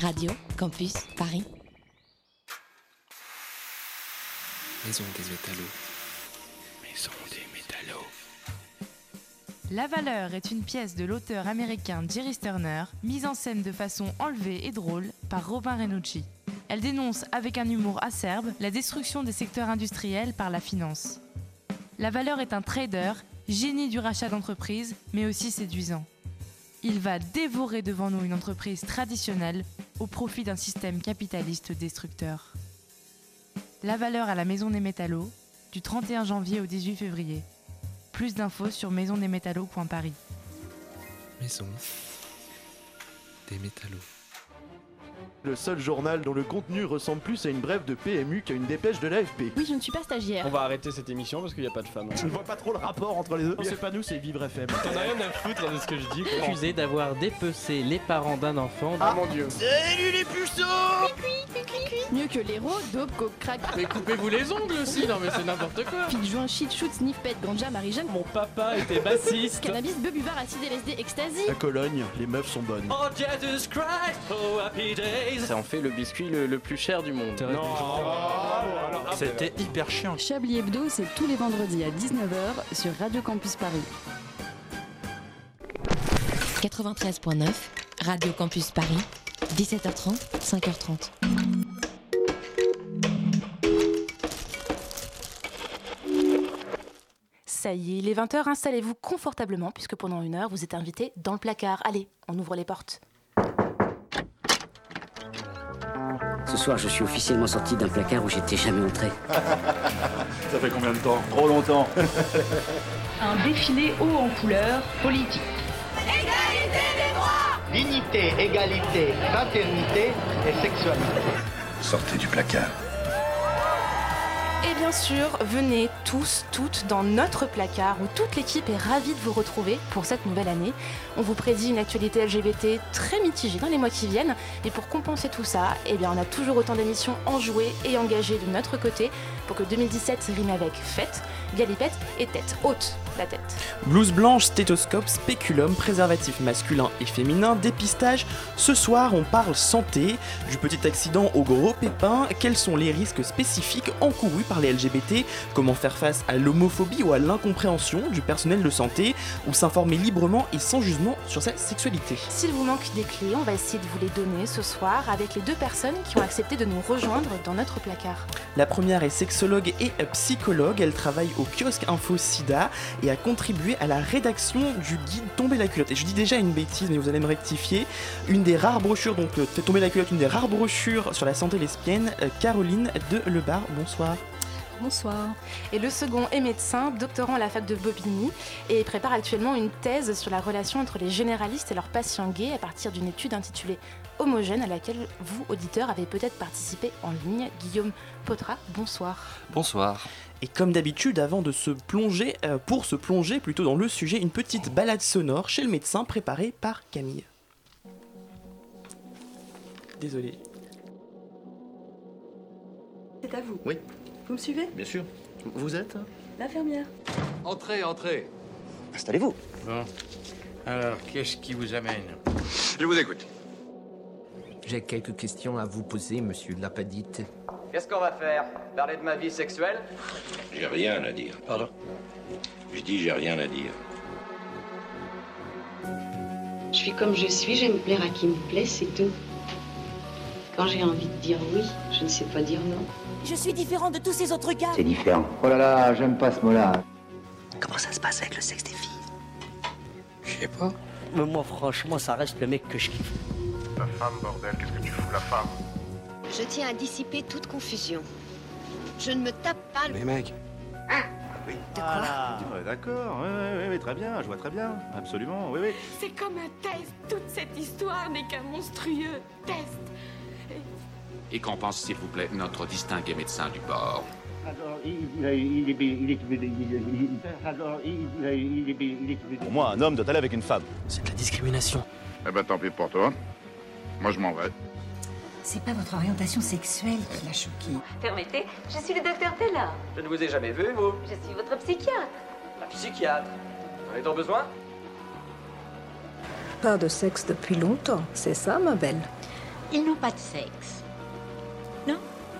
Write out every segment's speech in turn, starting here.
Radio Campus Paris. Maison des métallos. Maison des métallos. La Valeur est une pièce de l'auteur américain Jerry Sterner, mise en scène de façon enlevée et drôle par Robin Renucci. Elle dénonce avec un humour acerbe la destruction des secteurs industriels par la finance. La Valeur est un trader, génie du rachat d'entreprises, mais aussi séduisant. Il va dévorer devant nous une entreprise traditionnelle au profit d'un système capitaliste destructeur. La valeur à la Maison des Métallos, du 31 janvier au 18 février. Plus d'infos sur maisondesmétallos.paris. Maison des métallos. Le seul journal dont le contenu ressemble plus à une brève de PMU qu'à une dépêche de l'AFP. Oui, je ne suis pas stagiaire. On va arrêter cette émission parce qu'il n'y a pas de femmes. Je ne vois pas trop le rapport entre les deux. C'est pas nous, c'est Vivre FM. T'en as rien à foutre de ce que je dis. accusé d'avoir dépecé les parents d'un enfant. Ah mon dieu. Salut les puceaux Mieux que l'héros, dope, coke, crack, Mais coupez-vous les ongles aussi, non mais c'est n'importe quoi. pique, joint, shit, shoot, sniff, pet, ganja, marie-jeanne, Mon papa était bassiste. cannabis, bœuf, buvard, acide, LSD, ecstasy. À Cologne, les meufs sont bonnes. Oh Jesus Christ, oh happy days. Ça en fait le biscuit le, le plus cher du monde. C'était hyper chiant. Chablis Hebdo, c'est tous les vendredis à 19h sur Radio Campus Paris. 93.9, Radio Campus Paris, 17h30, 5h30. Ça y est, il est 20h, installez-vous confortablement puisque pendant une heure, vous êtes invité dans le placard. Allez, on ouvre les portes. Ce soir, je suis officiellement sorti d'un placard où j'étais jamais entré. Ça fait combien de temps? Trop longtemps. un défilé haut en couleur politique. Dignité, égalité, fraternité et sexualité. Sortez du placard. Et bien sûr, venez tous, toutes dans notre placard où toute l'équipe est ravie de vous retrouver pour cette nouvelle année. On vous prédit une actualité LGBT très mitigée dans les mois qui viennent. Et pour compenser tout ça, eh bien, on a toujours autant d'émissions enjouées et engagées de notre côté pour que 2017 rime avec fête, galipette et tête haute. La tête. Blouse blanche, stéthoscope, spéculum, préservatif masculin et féminin, dépistage. Ce soir, on parle santé, du petit accident au gros pépin. Quels sont les risques spécifiques encourus par les LGBT Comment faire face à l'homophobie ou à l'incompréhension du personnel de santé? Ou s'informer librement et sans jugement sur sa sexualité? S'il vous manque des clés, on va essayer de vous les donner ce soir avec les deux personnes qui ont accepté de nous rejoindre dans notre placard. La première est sexologue et psychologue. Elle travaille au kiosque Info Sida et a contribué à la rédaction du guide Tomber la culotte. Et je dis déjà une bêtise, mais vous allez me rectifier. Une des rares brochures, donc euh, tomber la culotte, une des rares brochures sur la santé lesbienne, euh, Caroline de Lebar. Bonsoir. Bonsoir. Et le second est médecin, doctorant à la fac de Bobigny et prépare actuellement une thèse sur la relation entre les généralistes et leurs patients gays à partir d'une étude intitulée Homogène à laquelle vous, auditeurs, avez peut-être participé en ligne. Guillaume Potra, bonsoir. Bonsoir. Et comme d'habitude, avant de se plonger, euh, pour se plonger plutôt dans le sujet, une petite balade sonore chez le médecin préparée par Camille. Désolé. C'est à vous. Oui. Vous me suivez? Bien sûr. Vous êtes L'infirmière. Entrez, entrez. Installez-vous. Bon. Alors, qu'est-ce qui vous amène? Je vous écoute. J'ai quelques questions à vous poser, monsieur Lapadite. Qu'est-ce qu'on va faire? Parler de ma vie sexuelle? J'ai rien à dire. Pardon? Je dis j'ai rien à dire. Je suis comme je suis, j'aime plaire à qui me plaît, c'est tout. Quand j'ai envie de dire oui, je ne sais pas dire non. Je suis différent de tous ces autres gars. C'est différent. Oh là là, j'aime pas ce mot-là. Comment ça se passe avec le sexe des filles? Je sais pas. Mais Moi, franchement, ça reste le mec que je kiffe. La femme, bordel, qu'est-ce que tu fous, la femme? Je tiens à dissiper toute confusion. Je ne me tape pas le... Mais mec, Ah, ouais, D'accord, oui, oui, oui, très bien, je vois très bien. Absolument, oui, oui. C'est comme un test. Toute cette histoire n'est qu'un monstrueux test. Et qu'en pense, s'il vous plaît, notre distingué médecin du bord Alors, il, est... Il est... Alors, il est... Pour moi, un homme doit aller avec une femme. C'est de la discrimination. Eh ben tant pis pour toi. Moi je m'en vais. C'est pas votre orientation sexuelle qui l'a choqué. Permettez, je suis le docteur Tella. Je ne vous ai jamais vu, vous Je suis votre psychiatre. La psychiatre. Vous en avez donc besoin? Pas de sexe depuis longtemps, c'est ça, ma belle? Ils n'ont pas de sexe. Non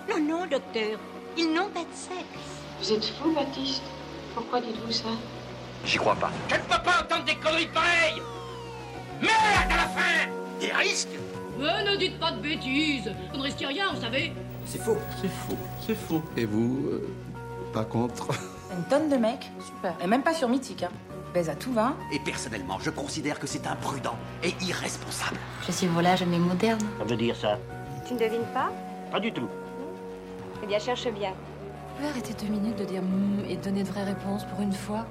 Non, non, docteur. Ils n'ont pas de sexe. Vous êtes fou, Baptiste Pourquoi dites-vous ça? J'y crois pas. Je ne peux pas entendre des conneries pareilles Merde à la fin Des risques Mais ne dites pas de bêtises Vous ne risquez rien, vous savez C'est faux. C'est faux, c'est faux. Et vous, euh, pas contre Une tonne de mecs, super. Et même pas sur Mythique, hein. Baise à tout va. Et personnellement, je considère que c'est imprudent et irresponsable. Je suis volage mais moderne. Ça veut dire ça Tu ne devines pas? Pas du tout. Eh bien, cherche bien. Vous pouvez arrêter deux minutes de dire mm et donner de vraies réponses pour une fois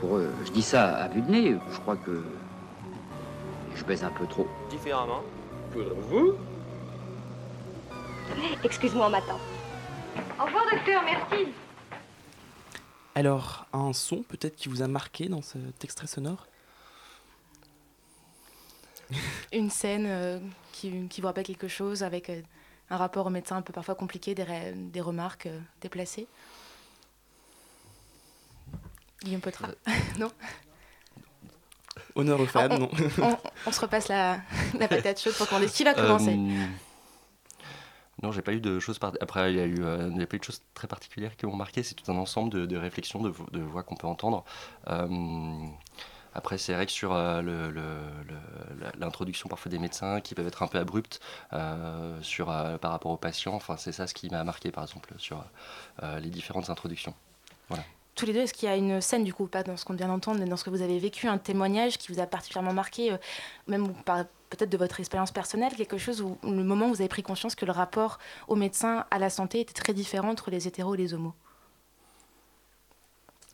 Pour eux, je dis ça à vue de nez, je crois que un peu trop. Différemment. Pour vous Excuse-moi, on m'attend. Au revoir, docteur, merci. Alors, un son peut-être qui vous a marqué dans cet extrait sonore? Une scène euh, qui, qui vous rappelle quelque chose avec euh, un rapport au médecin un peu parfois compliqué, des, des remarques euh, déplacées? Guillaume Potra Non? Honneur aux femmes, on, non on, on se repasse la, la patate chaude pour commander. Qui va commencer Euh, Non, j'ai pas eu de choses. par- Après, il y a eu, euh, il y a pas eu de choses très particulières qui m'ont marqué. C'est tout un ensemble de, de réflexions, de, vo- de voix qu'on peut entendre. Euh, après, c'est vrai que sur euh, l'introduction parfois des médecins qui peuvent être un peu abruptes euh, sur, par rapport aux patients, enfin, c'est ça ce qui m'a marqué par exemple sur les différentes introductions. Voilà. Tous les deux, est-ce qu'il y a une scène, du coup, pas dans ce qu'on vient d'entendre, mais dans ce que vous avez vécu, un témoignage qui vous a particulièrement marqué, euh, même peut-être de votre expérience personnelle, quelque chose où le moment où vous avez pris conscience que le rapport au médecin, à la santé, était très différent entre les hétéros et les homos?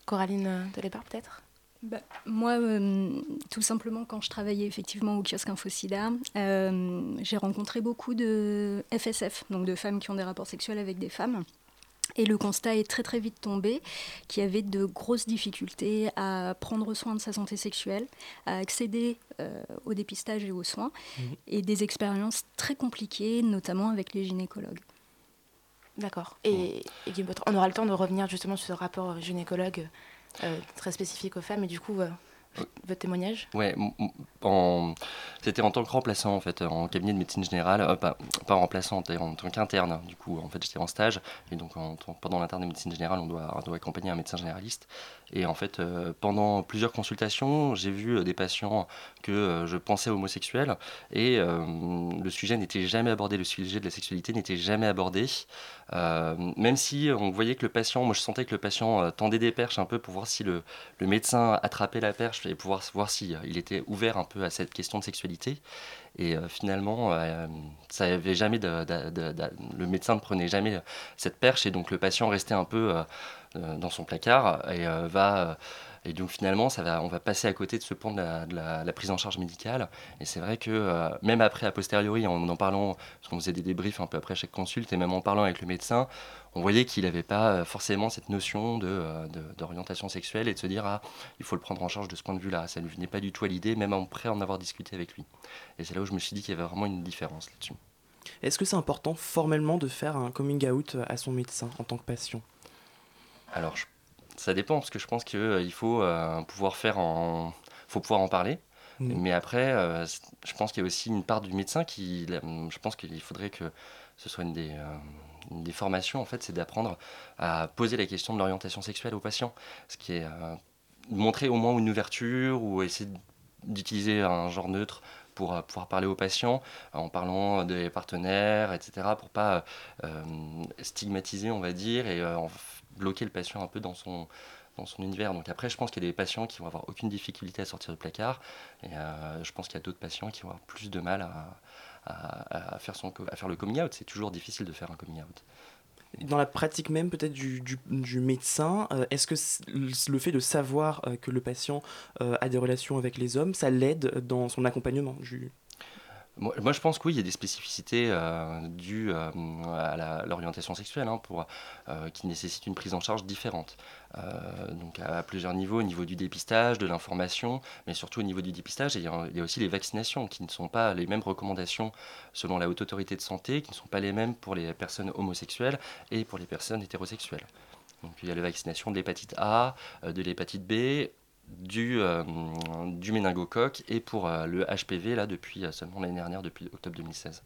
Coraline euh, Delépart, peut-être? Bah, moi, euh, tout simplement, quand je travaillais effectivement au kiosque InfoSida, j'ai rencontré beaucoup de FSF, donc de femmes qui ont des rapports sexuels avec des femmes. Et le constat est très très vite tombé qu'il y avait de grosses difficultés à prendre soin de sa santé sexuelle, à accéder euh, au dépistage et aux soins, et des expériences très compliquées, notamment avec les gynécologues. D'accord. Et, et on aura le temps de revenir justement sur ce rapport gynécologue euh, très spécifique aux femmes, et du coup, euh, votre témoignage? Ouais, c'était en tant que remplaçant en fait, en cabinet de médecine générale, euh, pas, pas remplaçant, en tant qu'interne. Du coup, en fait, j'étais en stage et donc pendant l'interne de médecine générale, on doit, accompagner un médecin généraliste. Et en fait, euh, pendant plusieurs consultations, j'ai vu euh, des patients que je pensais homosexuels et le sujet n'était jamais abordé, le sujet de la sexualité n'était jamais abordé. Même si on voyait que le patient, moi je sentais que le patient tendait des perches un peu pour voir si le, médecin attrapait la perche et pouvoir voir si euh, il était ouvert un peu à cette question de sexualité. Et euh, finalement, euh, ça avait jamais le médecin ne prenait jamais cette perche et donc le patient restait un peu euh, euh, dans son placard et euh, va euh, et donc finalement, ça va, on va passer à côté de ce point de la, de la- la prise en charge médicale. Et c'est vrai que euh, même après, a posteriori, en en parlant, parce qu'on faisait des débriefs un peu après chaque consulte, et même en parlant avec le médecin, on voyait qu'il n'avait pas euh, forcément cette notion euh, de- d'orientation sexuelle et de se dire, ah, il faut le prendre en charge de ce point de vue-là. Ça ne lui venait pas du tout à l'idée, même après en avoir discuté avec lui. Et c'est là où je me suis dit qu'il y avait vraiment une différence là-dessus. Est-ce que c'est important formellement de faire un coming out à son médecin en tant que patient? Alors, je- ça dépend, parce que je pense qu'il faut euh, pouvoir faire en... faut pouvoir en parler. Mm. Mais après, euh, je pense qu'il y a aussi une part du médecin qui... Je pense qu'il faudrait que ce soit une des, euh, une des formations, en fait, c'est d'apprendre à poser la question de l'orientation sexuelle aux patients. Ce qui est... euh, montrer au moins une ouverture ou essayer d'utiliser un genre neutre pour euh, pouvoir parler aux patients en parlant des partenaires, etc., pour pas euh, stigmatiser, on va dire, et euh, en bloquer le patient un peu dans son, dans son univers. Donc après, je pense qu'il y a des patients qui vont avoir aucune difficulté à sortir du placard, et euh, je pense qu'il y a d'autres patients qui vont avoir plus de mal à, à- faire, son, à faire le coming out. C'est toujours difficile de faire un coming out. Dans la pratique même peut-être du, du- médecin, euh, est-ce que le fait de savoir euh, que le patient a des relations avec les hommes, ça l'aide dans son accompagnement Moi, je pense que oui, y a des spécificités euh, dues euh, à l'orientation sexuelle hein, euh, qui nécessitent une prise en charge différente. Donc à, plusieurs niveaux, au niveau du dépistage, de l'information, mais surtout au niveau du dépistage, il y, a, il y a aussi les vaccinations qui ne sont pas les mêmes recommandations selon la haute autorité de santé, qui ne sont pas les mêmes pour les personnes homosexuelles et pour les personnes hétérosexuelles. Donc il y a la vaccination de l'hépatite A, de l'hépatite B, du, du méningocoque et pour le HPV là depuis seulement l'année dernière, depuis octobre 2016.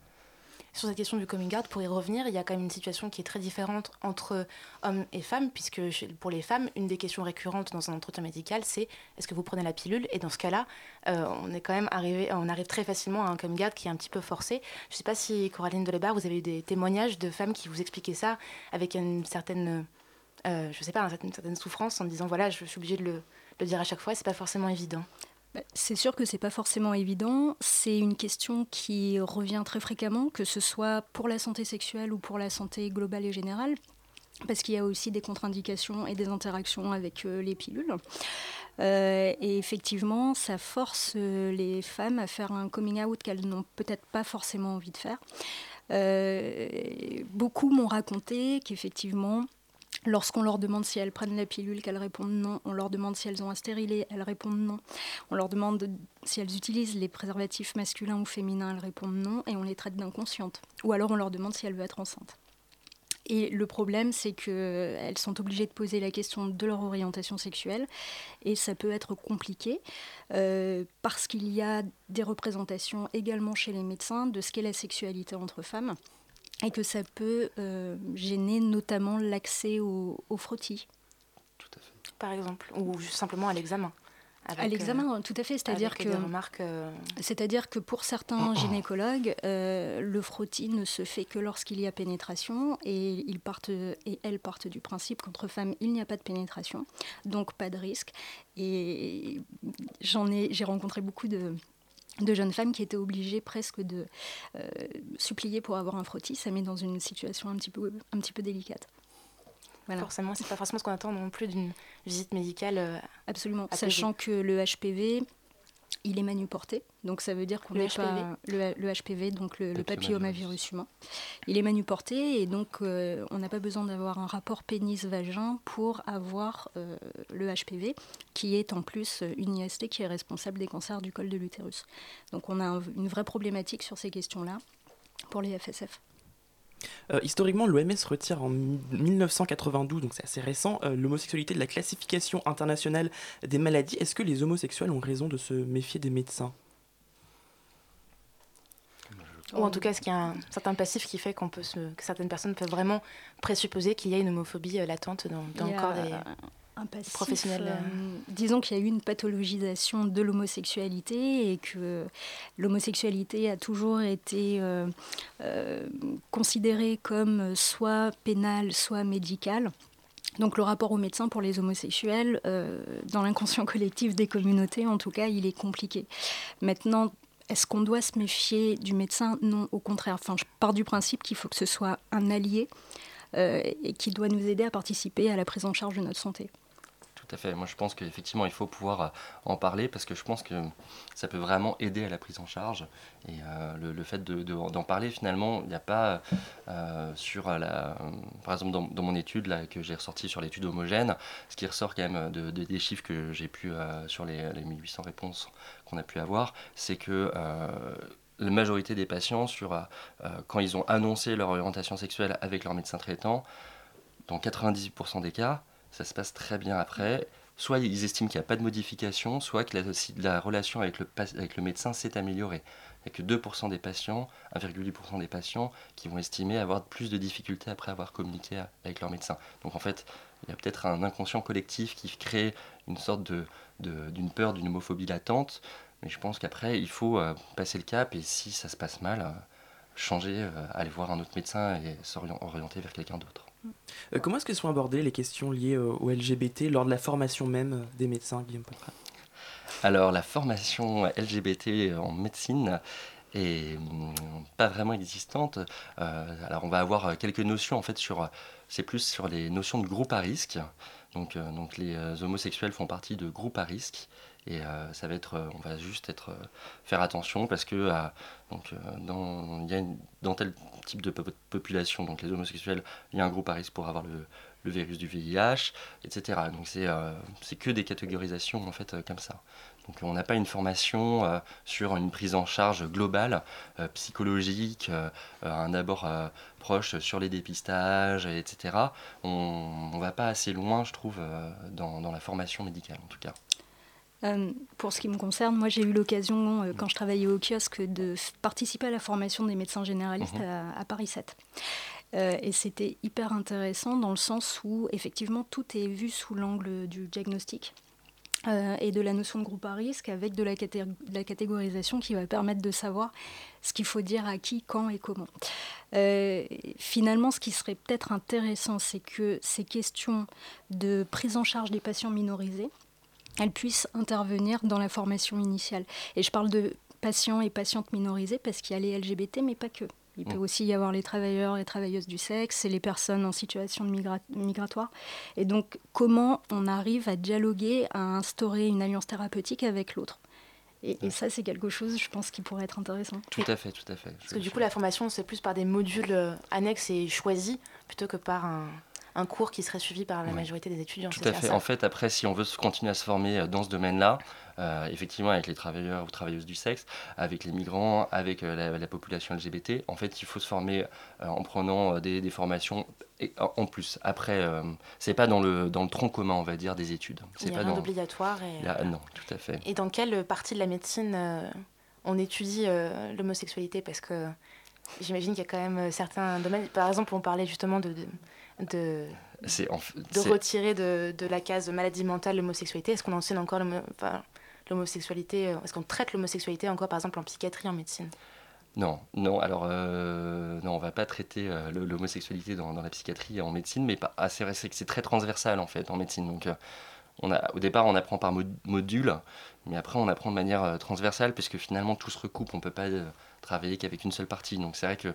Sur cette question du coming out, pour y revenir, il y a quand même une situation qui est très différente entre hommes et femmes, puisque pour les femmes, une des questions récurrentes dans un entretien médical, c'est est-ce que vous prenez la pilule? Et dans ce cas-là, euh, on est quand même arrivé, on arrive très facilement à un coming out qui est un petit peu forcé. Je ne sais pas si Coraline Delebar, vous avez eu des témoignages de femmes qui vous expliquaient ça avec une certaine, euh, je sais pas, une certaine souffrance en disant voilà, je suis obligée de le, le dire à chaque fois, c'est pas forcément évident. Bah, c'est sûr que c'est pas forcément évident. C'est une question qui revient très fréquemment, que ce soit pour la santé sexuelle ou pour la santé globale et générale, parce qu'il y a aussi des contre-indications et des interactions avec euh, les pilules. Euh, et effectivement, ça force euh, les femmes à faire un coming out qu'elles n'ont peut-être pas forcément envie de faire. beaucoup m'ont raconté qu'effectivement, Lorsqu'on leur demande si elles prennent la pilule, qu'elles répondent non. On leur demande si elles ont un stérilet, elles répondent non. On leur demande si elles utilisent les préservatifs masculins ou féminins, elles répondent non. Et on les traite d'inconscientes. Ou alors on leur demande si elles veulent être enceintes. Et le problème, c'est qu'elles sont obligées de poser la question de leur orientation sexuelle. Et ça peut être compliqué euh, parce qu'il y a des représentations également chez les médecins de ce qu'est la sexualité entre femmes et que ça peut euh, gêner notamment l'accès au, au, frottis. Tout à fait. Par exemple, ou simplement à l'examen. à l'examen, euh, tout à fait. C'est-à-dire que, euh, c'est-à-dire que pour certains gynécologues, le frottis ne se fait que lorsqu'il y a pénétration, et ils partent et elles partent du principe qu'entre femmes il n'y a pas de pénétration, donc pas de risque. Et j'en ai, j'ai rencontré beaucoup de de jeunes femmes qui étaient obligées presque de euh, supplier pour avoir un frottis. Ça met dans une situation un petit peu, un petit peu délicate. Voilà. Forcément, c'est pas forcément ce qu'on attend non plus d'une visite médicale. Euh, Absolument, sachant que le HPV, il est manuporté, donc ça veut dire qu'on n'est pas le, le, HPV, donc le, le papillomavirus humain. Il est manuporté et donc euh, on n'a pas besoin d'avoir un rapport pénis-vagin pour avoir euh, le HPV, qui est en plus une IST qui est responsable des cancers du col de l'utérus. Donc on a une vraie problématique sur ces questions-là pour les FSF. Euh, historiquement, l'OMS retire en 1992, donc c'est assez récent, euh, l'homosexualité de la classification internationale des maladies. Est-ce que les homosexuels ont raison de se méfier des médecins? Ou en tout cas, est-ce qu'il y a un certain passif qui fait qu'on peut que certaines personnes peuvent vraiment présupposer qu'il y a une homophobie euh, latente dans, dans le corps des un professionnel. Euh, disons qu'il y a eu une pathologisation de l'homosexualité et que l'homosexualité a toujours été euh, euh, considérée comme soit pénale, soit médicale. Donc le rapport au médecin pour les homosexuels, dans l'inconscient collectif des communautés, en tout cas, il est compliqué. Maintenant, est-ce qu'on doit se méfier du médecin? Non, au contraire. Enfin, je pars du principe qu'il faut que ce soit un allié et qui doit nous aider à participer à la prise en charge de notre santé tout à fait. Moi, je pense qu'effectivement, il faut pouvoir euh, en parler parce que je pense que ça peut vraiment aider à la prise en charge. Et euh, le, fait d'en parler, finalement, il n'y a pas euh, sur la. par exemple, dans, mon étude là, que j'ai ressorti sur l'étude homogène, ce qui ressort quand même de, des chiffres que j'ai pu sur les 1800 réponses qu'on a pu avoir, c'est que la majorité des patients, sur, quand ils ont annoncé leur orientation sexuelle avec leur médecin traitant, dans 98% des cas, ça se passe très bien après. Soit ils estiment qu'il n'y a pas de modification, soit que la, relation avec le, médecin s'est améliorée. Il n'y a que 2% des patients, 1,8% des patients qui vont estimer avoir plus de difficultés après avoir communiqué avec leur médecin. Donc en fait, il y a peut-être un inconscient collectif qui crée une sorte d'une peur, d'une homophobie latente. Mais je pense qu'après, il faut euh, passer le cap et si ça se passe mal, euh, changer, euh, aller voir un autre médecin et s'orienter vers quelqu'un d'autre. Comment est-ce que sont abordées les questions liées au, LGBT lors de la formation même des médecins, Guillaume Poitras Alors, la formation LGBT en médecine est hum, pas vraiment existante. Alors, on va avoir quelques notions, en fait, sur. C'est plus sur les notions de groupe à risque. Donc, donc les homosexuels font partie de groupes à risque. Et ça va être, on va juste être, faire attention parce que donc, dans, tel type de population, donc les homosexuels, il y a un groupe à risque pour avoir le, virus du VIH, etc. Donc euh, c'est que des catégorisations en fait euh, comme ça. Donc on n'a pas une formation euh, sur une prise en charge globale, psychologique, un abord proche sur les dépistages, etc. On ne va pas assez loin, je trouve, dans, la formation médicale en tout cas. Euh, pour ce qui me concerne, moi j'ai eu l'occasion, euh, quand je travaillais au kiosque, de participer à la formation des médecins généralistes mhm. à, Paris 7. Euh, et c'était hyper intéressant dans le sens où effectivement tout est vu sous l'angle du diagnostic. et de la notion de groupe à risque avec de la, la, catégorisation qui va permettre de savoir ce qu'il faut dire à qui, quand et comment. finalement, ce qui serait peut-être intéressant, c'est que ces questions de prise en charge des patients minorisés, elles puissent intervenir dans la formation initiale. Et je parle de patients et patientes minorisés parce qu'il y a les LGBT, mais pas que. Il peut mm. aussi y avoir les travailleurs et travailleuses du sexe et les personnes en situation de migratoire. Et donc, comment on arrive à dialoguer, à instaurer une alliance thérapeutique avec l'autre? Et, et, ça, c'est quelque chose, je pense, qui pourrait être intéressant. Tout à fait, tout à fait. Parce que du coup, la formation, c'est plus par des modules euh, annexes et choisis, plutôt que par un, un cours qui serait suivi par la majorité des étudiants. Tout à fait. En fait, après, si on veut continuer à se former euh, dans ce domaine-là, euh, effectivement, avec les travailleurs ou travailleuses du sexe, avec les migrants, avec euh, la, population LGBT, en fait, il faut se former en prenant des, formations en plus. Après, c'est pas dans le, dans le tronc commun, on va dire, des études. C'est rien d'obligatoire. Et... non, tout à fait. Et dans quelle partie de la médecine on étudie l'homosexualité? Parce que j'imagine qu'il y a quand même certains domaines. Par exemple, on parlait justement de de, de retirer de, de, la case maladie mentale l'homosexualité Est-ce qu'on enseigne encore l'homosexualité euh, Est-ce qu'on traite l'homosexualité encore, par exemple, en psychiatrie, en médecine? Non, non, alors euh, non, on va pas traiter euh, l'homosexualité dans, dans, la psychiatrie et en médecine, mais pas, ah, c'est vrai que c'est très transversal en fait en médecine. Donc on a, au départ on apprend par module, mais après on apprend de manière transversale puisque finalement tout se recoupe, on peut pas travailler qu'avec une seule partie. Donc c'est vrai que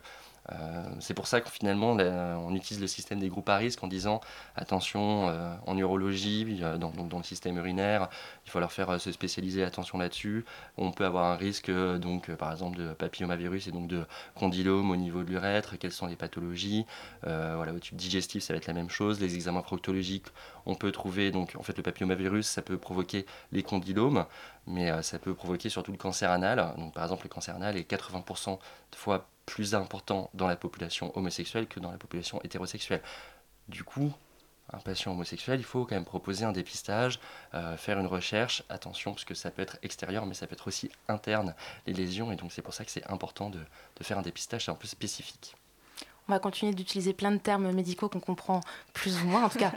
euh, c'est pour ça que finalement on utilise le système des groupes à risque en disant attention euh, en urologie, euh, dans, dans, le système urinaire, il faut leur faire se spécialiser, attention là-dessus. On peut avoir un risque donc par exemple de papillomavirus et donc de condylome au niveau de l'urètre, quelles sont les pathologies? voilà, au tube digestif ça va être la même chose. Les examens proctologiques, on peut trouver donc en fait le papillomavirus ça peut provoquer les condylomes, mais ça peut provoquer surtout le cancer anal. Par exemple le cancer anal est 80% de fois plus important dans la population homosexuelle que dans la population hétérosexuelle. Du coup, un patient homosexuel, il faut quand même proposer un dépistage, euh, faire une recherche, attention, parce que ça peut être extérieur, mais ça peut être aussi interne, les lésions, et donc c'est pour ça que c'est important de, de faire un dépistage un peu spécifique on va continuer d'utiliser plein de termes médicaux qu'on comprend plus ou moins. En tout cas,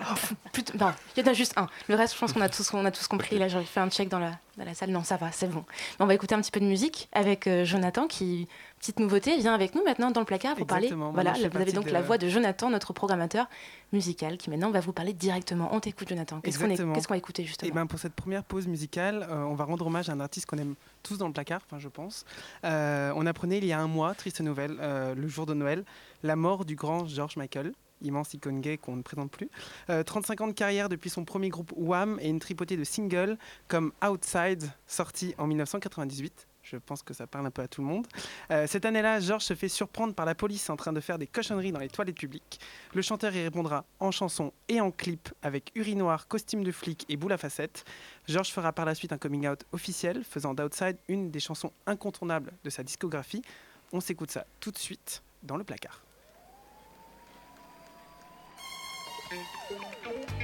il y en a juste un. Le reste, je pense qu'on a tous, on a tous compris. Là, j'ai fait un check dans la, dans la salle. Non, ça va, c'est bon. on va écouter un petit peu de musique avec euh, Jonathan qui, petite nouveauté, vient avec nous maintenant dans le placard pour parler. Voilà, vous avez donc la voix de Jonathan, notre programmateur musical, qui maintenant va vous parler directement. On t'écoute, Jonathan. Qu'est-ce qu'on qu va écouter justement Et eh ben, Pour cette première pause musicale, euh, on va rendre hommage à un artiste qu'on aime tous dans le placard, enfin, je pense. Euh, on apprenait il y a un mois, triste nouvelle, le jour de Noël, la mort du grand George Michael, immense icône gay qu'on ne présente plus. 35 euh, ans de carrière depuis son premier groupe Wham et une tripotée de singles comme Outside, sorti en 1998. Je pense que ça parle un peu à tout le monde. Euh, cette année-là, George se fait surprendre par la police en train de faire des cochonneries dans les toilettes publiques. Le chanteur y répondra en chanson et en clip avec urinoir, costume de flic et boule à facettes. George fera par la suite un coming out officiel, faisant d'Outside une des chansons incontournables de sa discographie. On s'écoute ça tout de suite dans le placard. Thank you.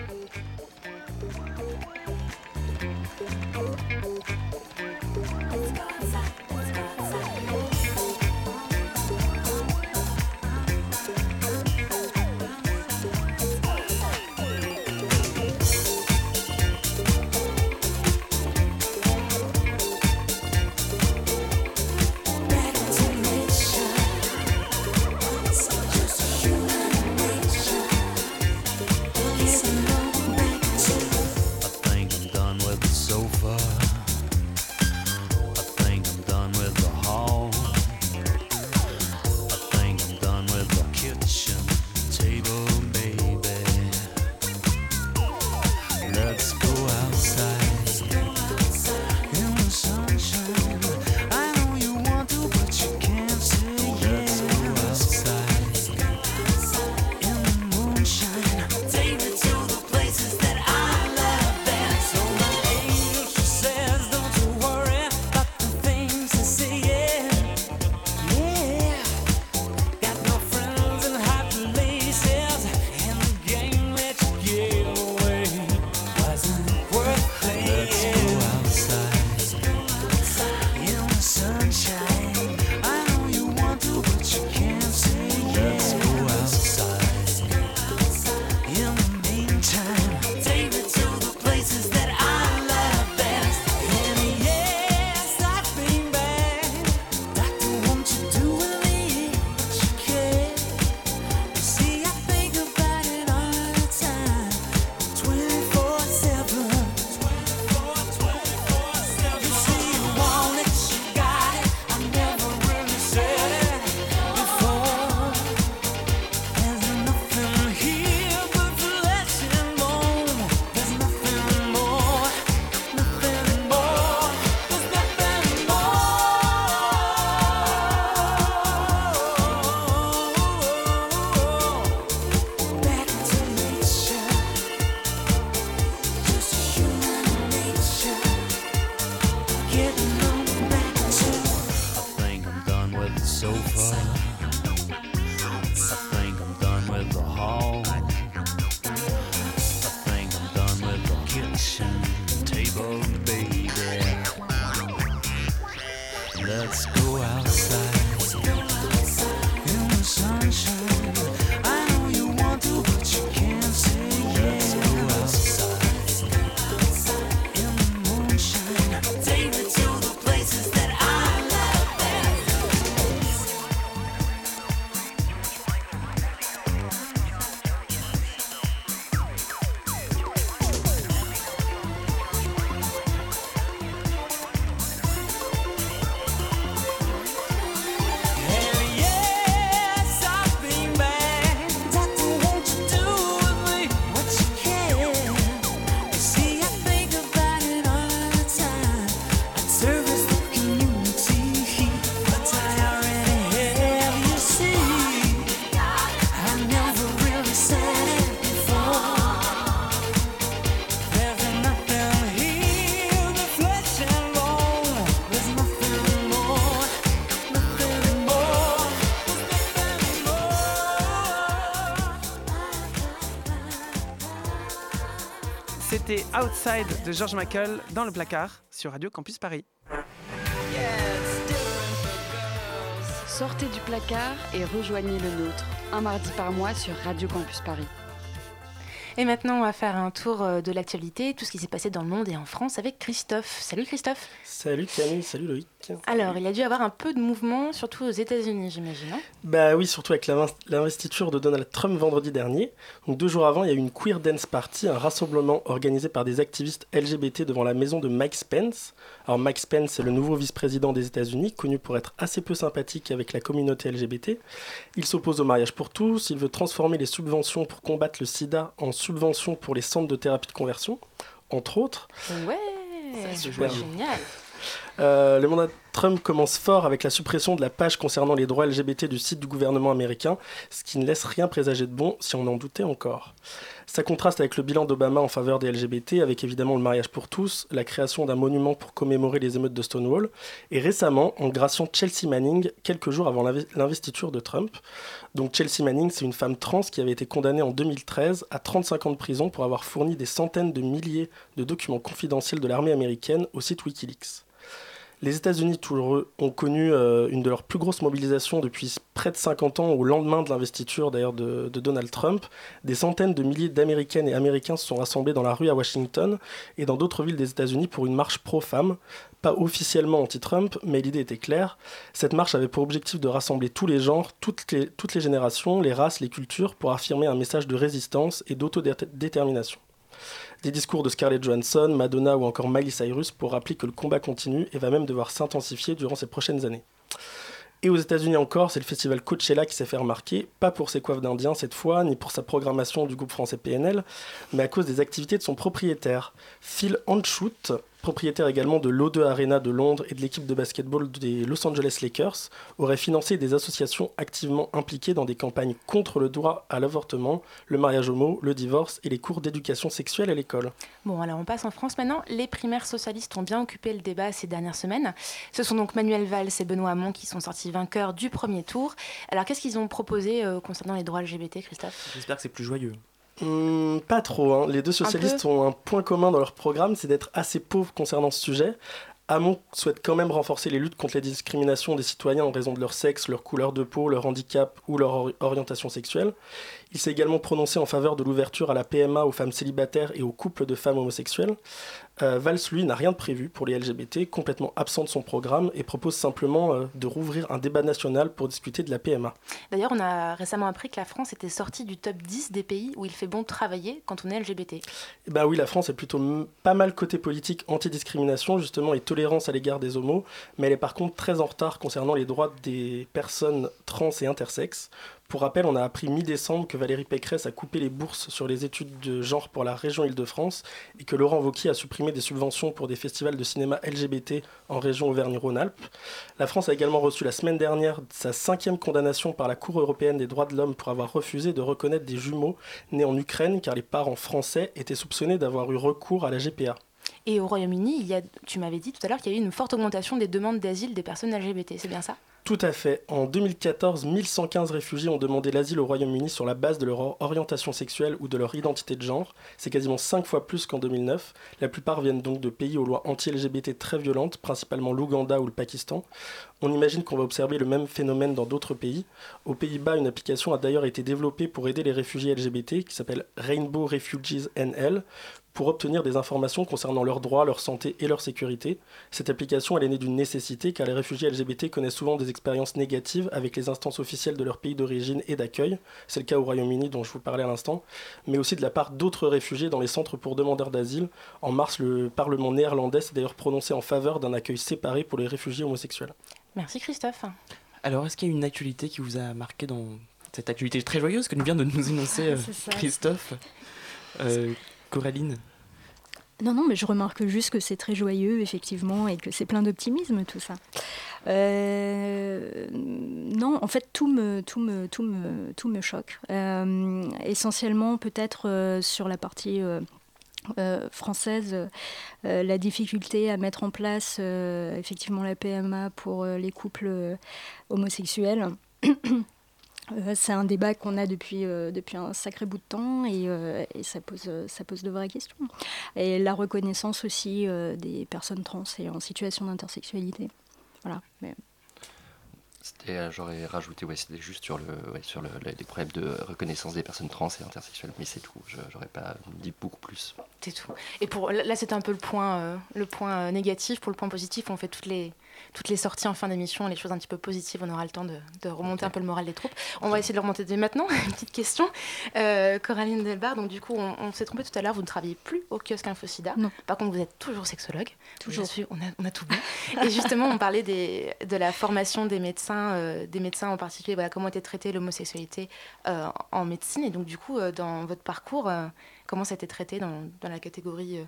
C'était Outside de George Michael dans le placard sur Radio Campus Paris. Sortez du placard et rejoignez le nôtre, un mardi par mois sur Radio Campus Paris. Et maintenant, on va faire un tour euh, de l'actualité, tout ce qui s'est passé dans le monde et en France avec Christophe. Salut Christophe. Salut Camille, salut Loïc. Alors, il a dû y avoir un peu de mouvement, surtout aux États-Unis, j'imagine. hein Bah oui, surtout avec l'invest- l'investiture de Donald Trump vendredi dernier. Donc deux jours avant, il y a eu une Queer Dance Party, un rassemblement organisé par des activistes LGBT devant la maison de Mike Spence. Alors Mike Spence, c'est le nouveau vice-président des États-Unis, connu pour être assez peu sympathique avec la communauté LGBT. Il s'oppose au mariage pour tous, il veut transformer les subventions pour combattre le sida en subventions pour les centres de thérapie de conversion, entre autres. Ouais, super. génial. Euh, le mandat de Trump commence fort avec la suppression de la page concernant les droits LGBT du site du gouvernement américain, ce qui ne laisse rien présager de bon si on en doutait encore. Ça contraste avec le bilan d'Obama en faveur des LGBT, avec évidemment le mariage pour tous, la création d'un monument pour commémorer les émeutes de Stonewall, et récemment en graciant Chelsea Manning quelques jours avant l'inve- l'investiture de Trump. Donc Chelsea Manning, c'est une femme trans qui avait été condamnée en 2013 à 35 ans de prison pour avoir fourni des centaines de milliers de documents confidentiels de l'armée américaine au site Wikileaks. Les États-Unis ont connu euh, une de leurs plus grosses mobilisations depuis près de 50 ans, au lendemain de l'investiture d'ailleurs de, Donald Trump. Des centaines de milliers d'Américaines et Américains se sont rassemblés dans la rue à Washington et dans d'autres villes des États-Unis pour une marche pro-femmes, pas officiellement anti-Trump, mais l'idée était claire. Cette marche avait pour objectif de rassembler tous les genres, toutes les générations, les races, les cultures, pour affirmer un message de résistance et d'autodétermination. Des discours de Scarlett Johansson, Madonna ou encore Miley Cyrus pour rappeler que le combat continue et va même devoir s'intensifier durant ces prochaines années. Et aux États-Unis encore, c'est le festival Coachella qui s'est fait remarquer, pas pour ses coiffes d'indiens cette fois, ni pour sa programmation du groupe français PNL, mais à cause des activités de son propriétaire, Phil Anschutz, propriétaire également de l'O2 Arena de Londres et de l'équipe de basketball des Los Angeles Lakers, aurait financé des associations activement impliquées dans des campagnes contre le droit à l'avortement, le mariage homo, le divorce et les cours d'éducation sexuelle à l'école. Bon, alors on passe en France maintenant. Les primaires socialistes ont bien occupé le débat ces dernières semaines. Ce sont donc Manuel Valls et Benoît Hamon qui sont sortis vainqueurs du premier tour. Alors qu'est-ce qu'ils ont proposé euh, concernant les droits LGBT, Christophe? J'espère que c'est plus joyeux. Hmm, pas trop. hein. Les deux socialistes ont un point commun dans leur programme, c'est d'être assez pauvres concernant ce sujet. Hamon souhaite quand même renforcer les luttes contre les discriminations des citoyens en raison de leur sexe, leur couleur de peau, leur handicap ou leur ori- orientation sexuelle. Il s'est également prononcé en faveur de l'ouverture à la PMA aux femmes célibataires et aux couples de femmes homosexuelles. Euh, Valls, lui, n'a rien de prévu pour les LGBT, complètement absent de son programme, et propose simplement euh, de rouvrir un débat national pour discuter de la PMA. D'ailleurs, on a récemment appris que la France était sortie du top 10 des pays où il fait bon travailler quand on est LGBT. Eh ben oui, la France est plutôt pas mal côté politique anti-discrimination, justement, et tolérance à l'égard des homos, mais elle est par contre très en retard concernant les droits des personnes trans et intersexes. Pour rappel, on a appris mi-décembre que Valérie Pécresse a coupé les bourses sur les études de genre pour la région Île-de-France et que Laurent Wauquiez a supprimé des subventions pour des festivals de cinéma LGBT en région Auvergne-Rhône-Alpes. La France a également reçu la semaine dernière sa cinquième condamnation par la Cour européenne des droits de l'homme pour avoir refusé de reconnaître des jumeaux nés en Ukraine car les parents français étaient soupçonnés d'avoir eu recours à la GPA. Et au Royaume-Uni, tu m'avais dit tout à l'heure qu'il y a eu une forte augmentation des demandes d'asile des personnes LGBT, c'est bien ça? Tout à fait. En 2014, 1115 réfugiés ont demandé l'asile au Royaume-Uni sur la base de leur or- orientation sexuelle ou de leur identité de genre. C'est quasiment 5 fois plus qu'en 2009. La plupart viennent donc de pays aux lois anti-LGBT très violentes, principalement l'Ouganda ou le Pakistan. On imagine qu'on va observer le même phénomène dans d'autres pays. Aux Pays-Bas, une application a d'ailleurs été développée pour aider les réfugiés LGBT qui s'appelle Rainbow Refugees NL pour obtenir des informations concernant leurs droits, leur santé et leur sécurité. Cette application, elle est née d'une nécessité car les réfugiés LGBT connaissent souvent des expériences négatives avec les instances officielles de leur pays d'origine et d'accueil. C'est le cas au Royaume-Uni dont je vous parlais à l'instant, mais aussi de la part d'autres réfugiés dans les centres pour demandeurs d'asile. En mars, le Parlement néerlandais s'est d'ailleurs prononcé en faveur d'un accueil séparé pour les réfugiés homosexuels. Merci Christophe. Alors, est-ce qu'il y a une actualité qui vous a marqué dans cette actualité très joyeuse que nous vient de nous énoncer euh. Christophe? Euh, Coraline Non, non, mais je remarque juste que c'est très joyeux, effectivement, et que c'est plein d'optimisme, tout ça. Euh, non, en fait, tout me, choque. Euh, essentiellement, peut-être euh, sur la partie française, la difficulté à mettre en place effectivement la PMA pour les couples homosexuels. Euh, c'est un débat qu'on a depuis, euh, depuis un sacré bout de temps et, euh, et ça, pose, ça pose de vraies questions. Et la reconnaissance aussi euh, des personnes trans et en situation d'intersexualité. Voilà. Mais- C'était, j'aurais rajouté, ouais, c'était juste sur, le, ouais, sur le, les problèmes de reconnaissance des personnes trans et intersexuelles, mais c'est tout. Je- J'aurais pas dit beaucoup plus. C'est tout. Et pour là, c'était un peu le point, euh, le point négatif. Pour le point positif, on fait toutes les toutes les sorties en fin d'émission, les choses un petit peu positives. On aura le temps de, de remonter un peu le moral des troupes. On va essayer de le remonter dès maintenant. Une petite question, Euh, Coraline Delbar. Donc du coup, on, on s'est trompé tout à l'heure. Vous ne travaillez plus au kiosque InfoSida. Non. Par contre, vous êtes toujours sexologue. Toujours. On a, on a tout bon. Et justement, on parlait des, de la formation des médecins, euh, des médecins en particulier. Voilà, comment était traitée l'homosexualité euh, en médecine. Et donc du coup, euh, dans votre parcours, euh, comment ça a été traité dans, dans la catégorie euh,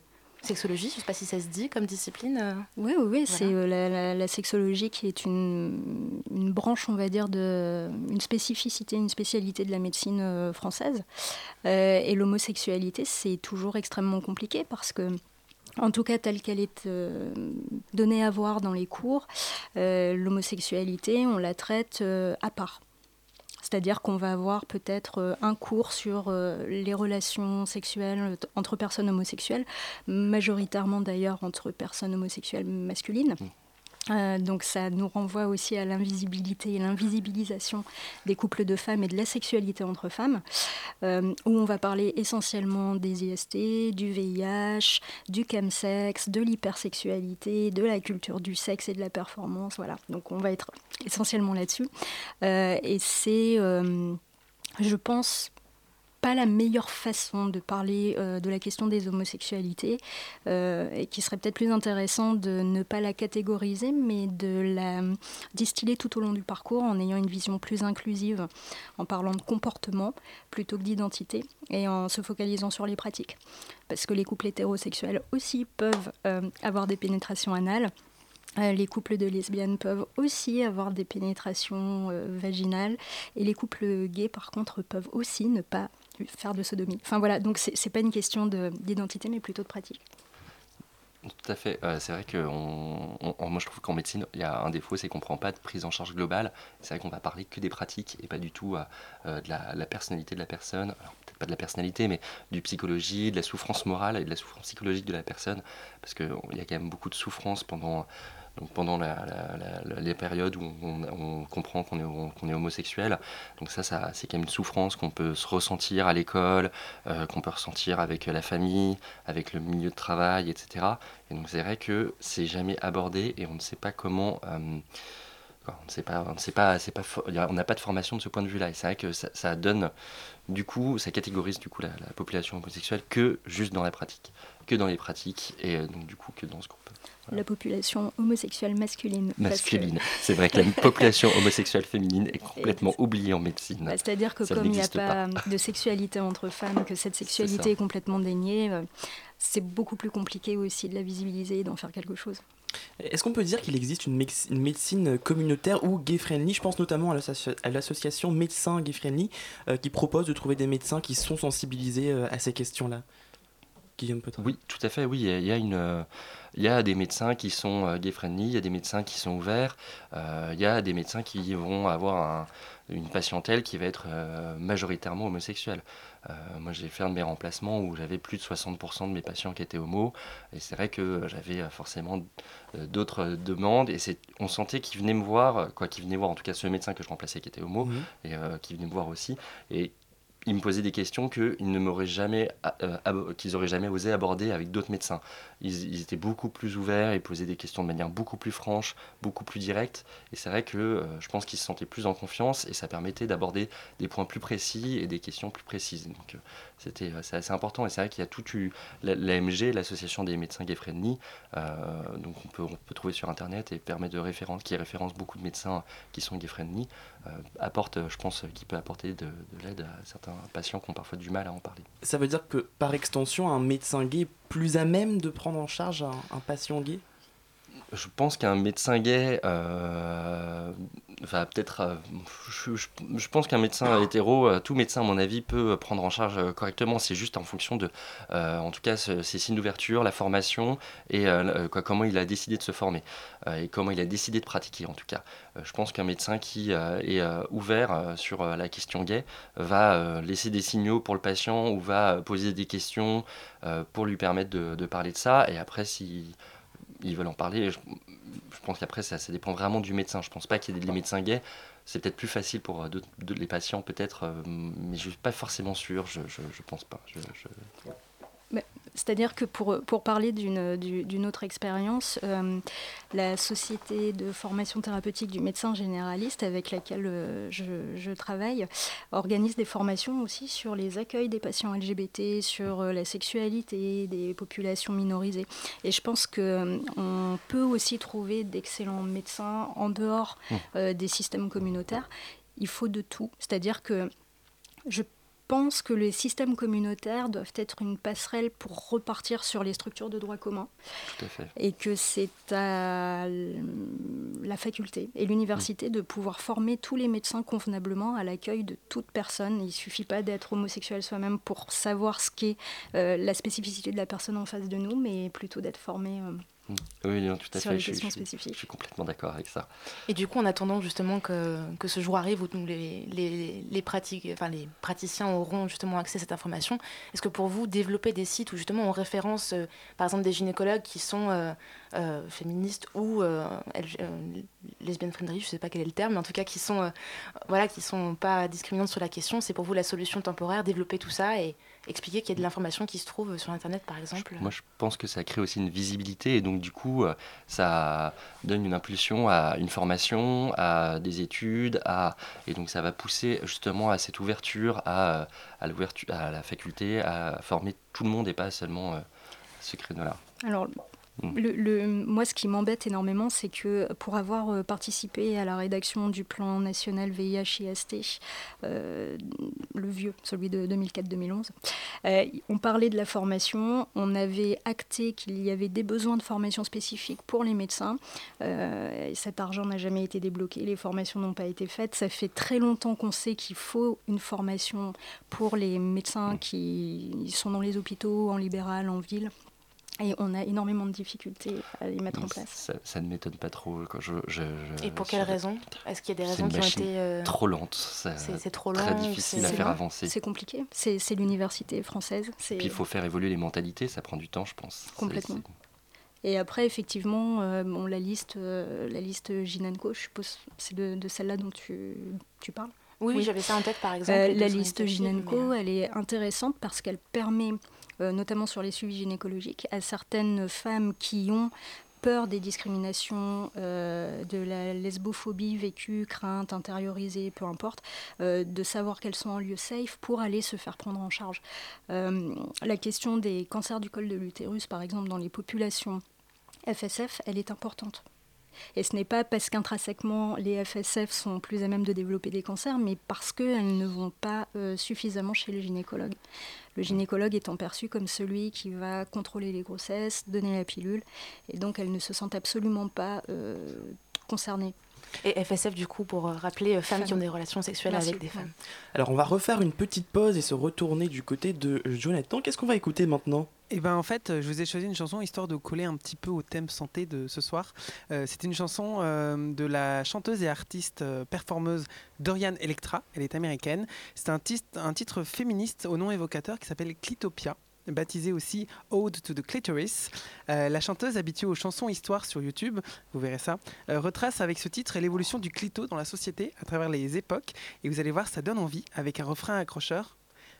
sexologie Je ne sais pas si ça se dit comme discipline. euh. Oui, oui, c'est euh, la, la- la sexologie qui est une, une branche, on va dire, de, une spécificité, une spécialité de la médecine euh, française. Euh, et l'homosexualité, c'est toujours extrêmement compliqué parce que en tout cas, telle qu'elle est euh, donnée à voir dans les cours, euh, l'homosexualité, on la traite euh, à part. C'est-à-dire qu'on va avoir peut-être euh, un cours sur euh, les relations sexuelles entre personnes homosexuelles, majoritairement d'ailleurs entre personnes homosexuelles masculines. Euh, donc ça nous renvoie aussi à l'invisibilité et l'invisibilisation des couples de femmes et de la sexualité entre femmes, euh, où on va parler essentiellement des IST, du VIH, du chemsex, de l'hypersexualité, de la culture du sexe et de la performance. Voilà, donc on va être essentiellement là-dessus. Euh, et c'est, je pense, pas la meilleure façon de parler euh, de la question des homosexualités euh, et qui serait peut-être plus intéressant de ne pas la catégoriser mais de la distiller tout au long du parcours en ayant une vision plus inclusive, en parlant de comportement plutôt que d'identité et en se focalisant sur les pratiques. Parce que les couples hétérosexuels aussi peuvent euh, avoir des pénétrations anales. Les couples de lesbiennes peuvent aussi avoir des pénétrations vaginales et les couples gays par contre peuvent aussi ne pas faire de sodomie. Enfin voilà, donc c'est pas une question de- d'identité mais plutôt de pratique. Tout à fait. Euh, c'est vrai que moi je trouve qu'en médecine, il y a un défaut, c'est qu'on ne prend pas de prise en charge globale. C'est vrai qu'on va parler que des pratiques et pas du tout euh, euh, de la, la personnalité de la personne. Alors peut-être pas de la personnalité, mais du psychologie, de la souffrance morale et de la souffrance psychologique de la personne. Parce qu'il y a quand même beaucoup de souffrance pendant, donc pendant les périodes où on, comprend qu'on est, homosexuel. Donc ça, c'est quand même une souffrance qu'on peut se ressentir à l'école, euh, qu'on peut ressentir avec la famille, avec le milieu de travail, etc. Et donc c'est vrai que c'est jamais abordé et on ne sait pas comment. euh, on sait pas, on n'a pas de formation de ce point de vue-là. Et c'est vrai que ça, donne, du coup, ça catégorise du coup la population homosexuelle que juste dans la pratique, que dans les pratiques et euh, donc du coup que dans ce groupe La population homosexuelle masculine. masculine. C'est vrai que la population homosexuelle féminine est complètement oubliée en médecine. Bah, C'est-à-dire que Ça comme il n'y a pas de sexualité entre femmes, que cette sexualité est, complètement déniée, euh, c'est beaucoup plus compliqué aussi de la visibiliser et d'en faire quelque chose. Est-ce qu'on peut dire qu'il existe une, médecine communautaire ou gay-friendly? Je pense notamment à l'associa- à l'association Médecins Gay-Friendly euh, qui propose de trouver des médecins qui sont sensibilisés euh, à ces questions-là. Guillaume Oui, tout à fait, oui. Il y a, une, euh, il y a des médecins qui sont euh, gay-friendly, il y a des médecins qui sont ouverts, euh, il y a des médecins qui vont avoir un- une patientèle qui va être euh, majoritairement homosexuelle. Euh, moi, j'ai fait un de mes remplacements où j'avais plus de 60% de mes patients qui étaient homos, et c'est vrai que j'avais euh, forcément euh, d'autres euh, demandes, et c'est, on sentait qu'ils venaient me voir, euh, quoi, qu'ils venaient voir, en tout cas ce médecin que je remplaçais qui était homo, Mhm. et euh, qui venait me voir aussi, et ils me posaient des questions qu'ils ne m'auraient jamais, euh, qu'ils auraient jamais osé aborder avec d'autres médecins. Ils, ils étaient beaucoup plus ouverts, ils posaient des questions de manière beaucoup plus franche, beaucoup plus directe. Et c'est vrai que euh, je pense qu'ils se sentaient plus en confiance et ça permettait d'aborder des points plus précis et des questions plus précises. Donc euh, c'était euh, c'est assez important et c'est vrai qu'il y a toute eu la- l'AMG, l'association des médecins gay friendly, euh, donc on peut, trouver sur internet et permet de référence, qui référence beaucoup de médecins qui sont gay friendly, euh, apporte, je pense, qui peut apporter de, de l'aide à certains patients qui ont parfois du mal à en parler. Ça veut dire que par extension, un médecin gay est plus à même de prendre en charge un patient gay? Je pense qu'un médecin gay euh, va peut-être. euh, je, pense qu'un médecin hétéro, euh, tout médecin, à mon avis, peut prendre en charge euh, correctement. C'est juste en fonction de, en tout cas, ses signes d'ouverture, la formation et comment il a décidé de se former et comment il a décidé de pratiquer, en tout cas. Je pense qu'un médecin qui est ouvert sur la question gay va laisser des signaux pour le patient ou va poser des questions pour lui permettre de, de parler de ça. Et après, si ils veulent en parler. Je, je pense qu'après, ça, ça dépend vraiment du médecin. Je pense pas qu'il y ait des médecins gays. C'est peut-être plus facile pour euh, de- les patients, peut-être, euh, mais je suis pas forcément sûr. Je, je, je pense pas. Je- je- Mais, C'est-à-dire que pour, pour parler d'une du- d'une autre expérience, euh, la société de formation thérapeutique du médecin généraliste avec laquelle euh, je, je travaille organise des formations aussi sur les accueils des patients LGBT, sur euh, la sexualité des populations minorisées. Et je pense qu'on peut aussi trouver d'excellents médecins en dehors Mmh. euh, des systèmes communautaires. Il faut de tout. C'est-à-dire que je pense que les systèmes communautaires doivent être une passerelle pour repartir sur les structures de droit commun Tout à fait. et que c'est à la faculté et l'université de pouvoir former tous les médecins convenablement à l'accueil de toute personne. Il ne suffit pas d'être homosexuel soi-même pour savoir ce qu'est euh, la spécificité de la personne en face de nous, mais plutôt d'être formé euh, Oui, non, tout à Sur fait. les Je, questions je- spécifiques. je suis complètement d'accord avec ça. Et du coup, en attendant justement que, que ce jour arrive où les, les, les, pratiques, enfin, les praticiens auront justement accès à cette information, est-ce que pour vous, développer des sites où justement on référence euh, par exemple des gynécologues qui sont euh, euh, féministes ou euh, euh, lesbiennes friendly, je sais pas quel est le terme, mais en tout cas qui sont, euh, voilà, qui sont pas discriminantes sur la question, c'est pour vous la solution temporaire, développer tout ça et expliquer qu'il y a de l'information qui se trouve sur Internet par exemple Moi, je pense que ça crée aussi une visibilité et donc, du coup, ça donne une impulsion à une formation, à des études, à... et donc ça va pousser justement à cette ouverture, à, à, l'ouverture, à la faculté, à former tout le monde et pas seulement euh, ce créneau-là. Alors. Le, le- moi, ce qui m'embête énormément, c'est que pour avoir euh, participé à la rédaction du plan national VIH-IST, euh, le vieux, celui de 2004-2011, euh, on parlait de la formation, on avait acté qu'il y avait des besoins de formation spécifiques pour les médecins. Euh, et cet argent n'a jamais été débloqué, les formations n'ont pas été faites. Ça fait très longtemps qu'on sait qu'il faut une formation pour les médecins qui sont dans les hôpitaux, en libéral, en ville. Et on a énormément de difficultés à les mettre en place. Ça, ça ne m'étonne pas trop. Quand je, je- je- Et pour quelles raisons Est-ce qu'il y a des raisons qui ont été euh, trop lente. ça- c'est- trop Très lent ou difficile à faire avancer. C'est compliqué. C'est l'université française. c'est- Puis il faut faire évoluer les mentalités, ça prend du temps, je pense. Complètement. Et après, effectivement, euh, bon, la liste, euh, la liste Ginenco, je suppose, c'est de, de celle-là dont tu, tu parles? Oui, oui, j'avais ça en tête, par exemple, Euh, les la liste Ginenco, mais, elle est intéressante parce qu'elle permet, euh, notamment sur les suivis gynécologiques, à certaines femmes qui ont peur des discriminations, euh, de la lesbophobie vécue, crainte, intériorisée, peu importe, euh, de savoir qu'elles sont en lieu safe pour aller se faire prendre en charge. Euh, la question des cancers du col de l'utérus, par exemple, dans les populations FSF, elle est importante. Et ce n'est pas parce qu'intrinsèquement les FSF sont plus à même de développer des cancers, mais parce qu'elles ne vont pas euh, suffisamment chez le gynécologue. Le gynécologue étant perçu comme celui qui va contrôler les grossesses, donner la pilule, et donc elles ne se sentent absolument pas euh, concernées. Et FSF, du coup, pour euh, rappeler, euh, femmes qui ont des relations sexuelles Merci. avec des femmes. Alors on va refaire une petite pause et se retourner du côté de Jonathan. Qu'est-ce qu'on va écouter maintenant? Et ben en fait, euh, je vous ai choisi une chanson histoire de coller un petit peu au thème santé de ce soir. Euh, c'est une chanson euh, de la chanteuse et artiste euh, performeuse Dorian Electra. Elle est américaine. C'est un, titre féministe au nom évocateur qui s'appelle Clitopia baptisé aussi Ode to the Clitoris. La chanteuse habituée aux chansons histoire sur YouTube, vous verrez ça, retrace avec ce titre l'évolution du clito dans la société à travers les époques. Et vous allez voir, ça donne envie avec un refrain accrocheur.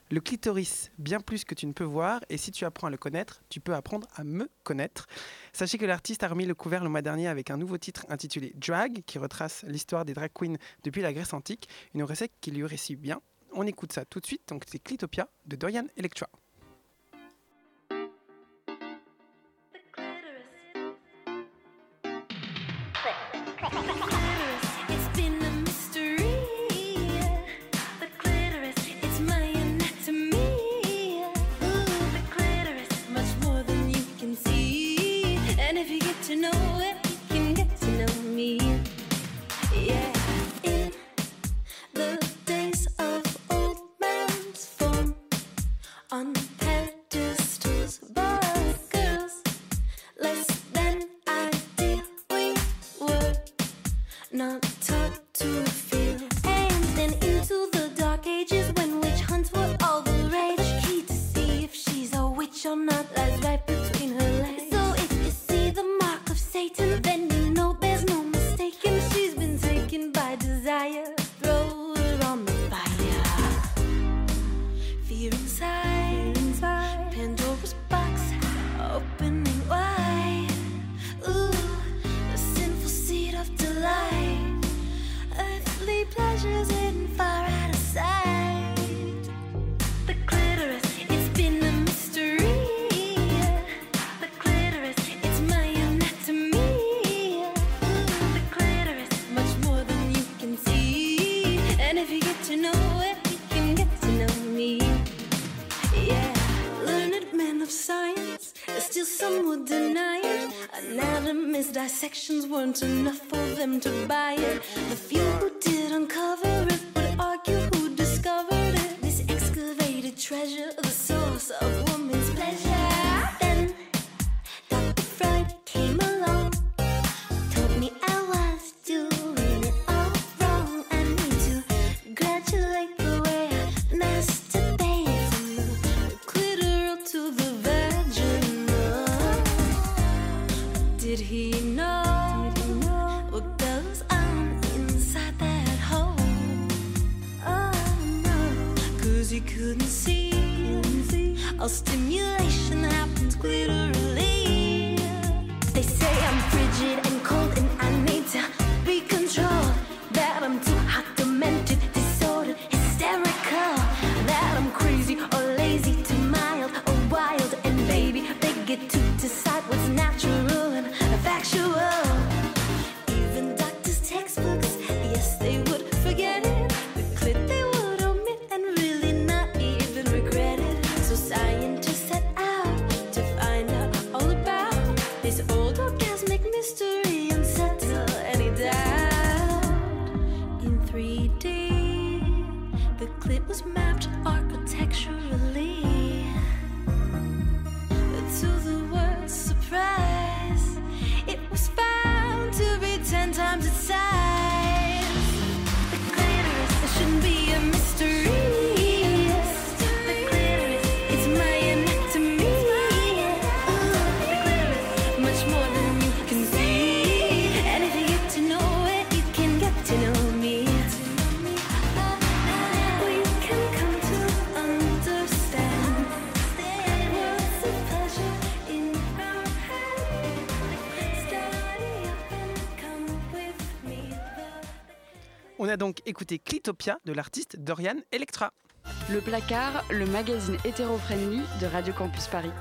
Le clitoris, bien plus que tu ne peux voir, et si tu apprends à le connaître, tu peux apprendre à me connaître. Sachez que l'artiste a remis le couvert le mois dernier avec un nouveau titre intitulé Drag, qui retrace l'histoire des drag queens depuis la Grèce antique, une recette qui lui réussit bien. On écoute ça tout de suite, donc c'est Clitopia de Dorian Electra. Know can get to know me. Yeah, in the days of old man's form, on pedestals, girls, less than ideal. We were not Écouté Clitopia de l'artiste Dorian Electra. Le placard, le magazine hétéro-friendly de Radio Campus Paris.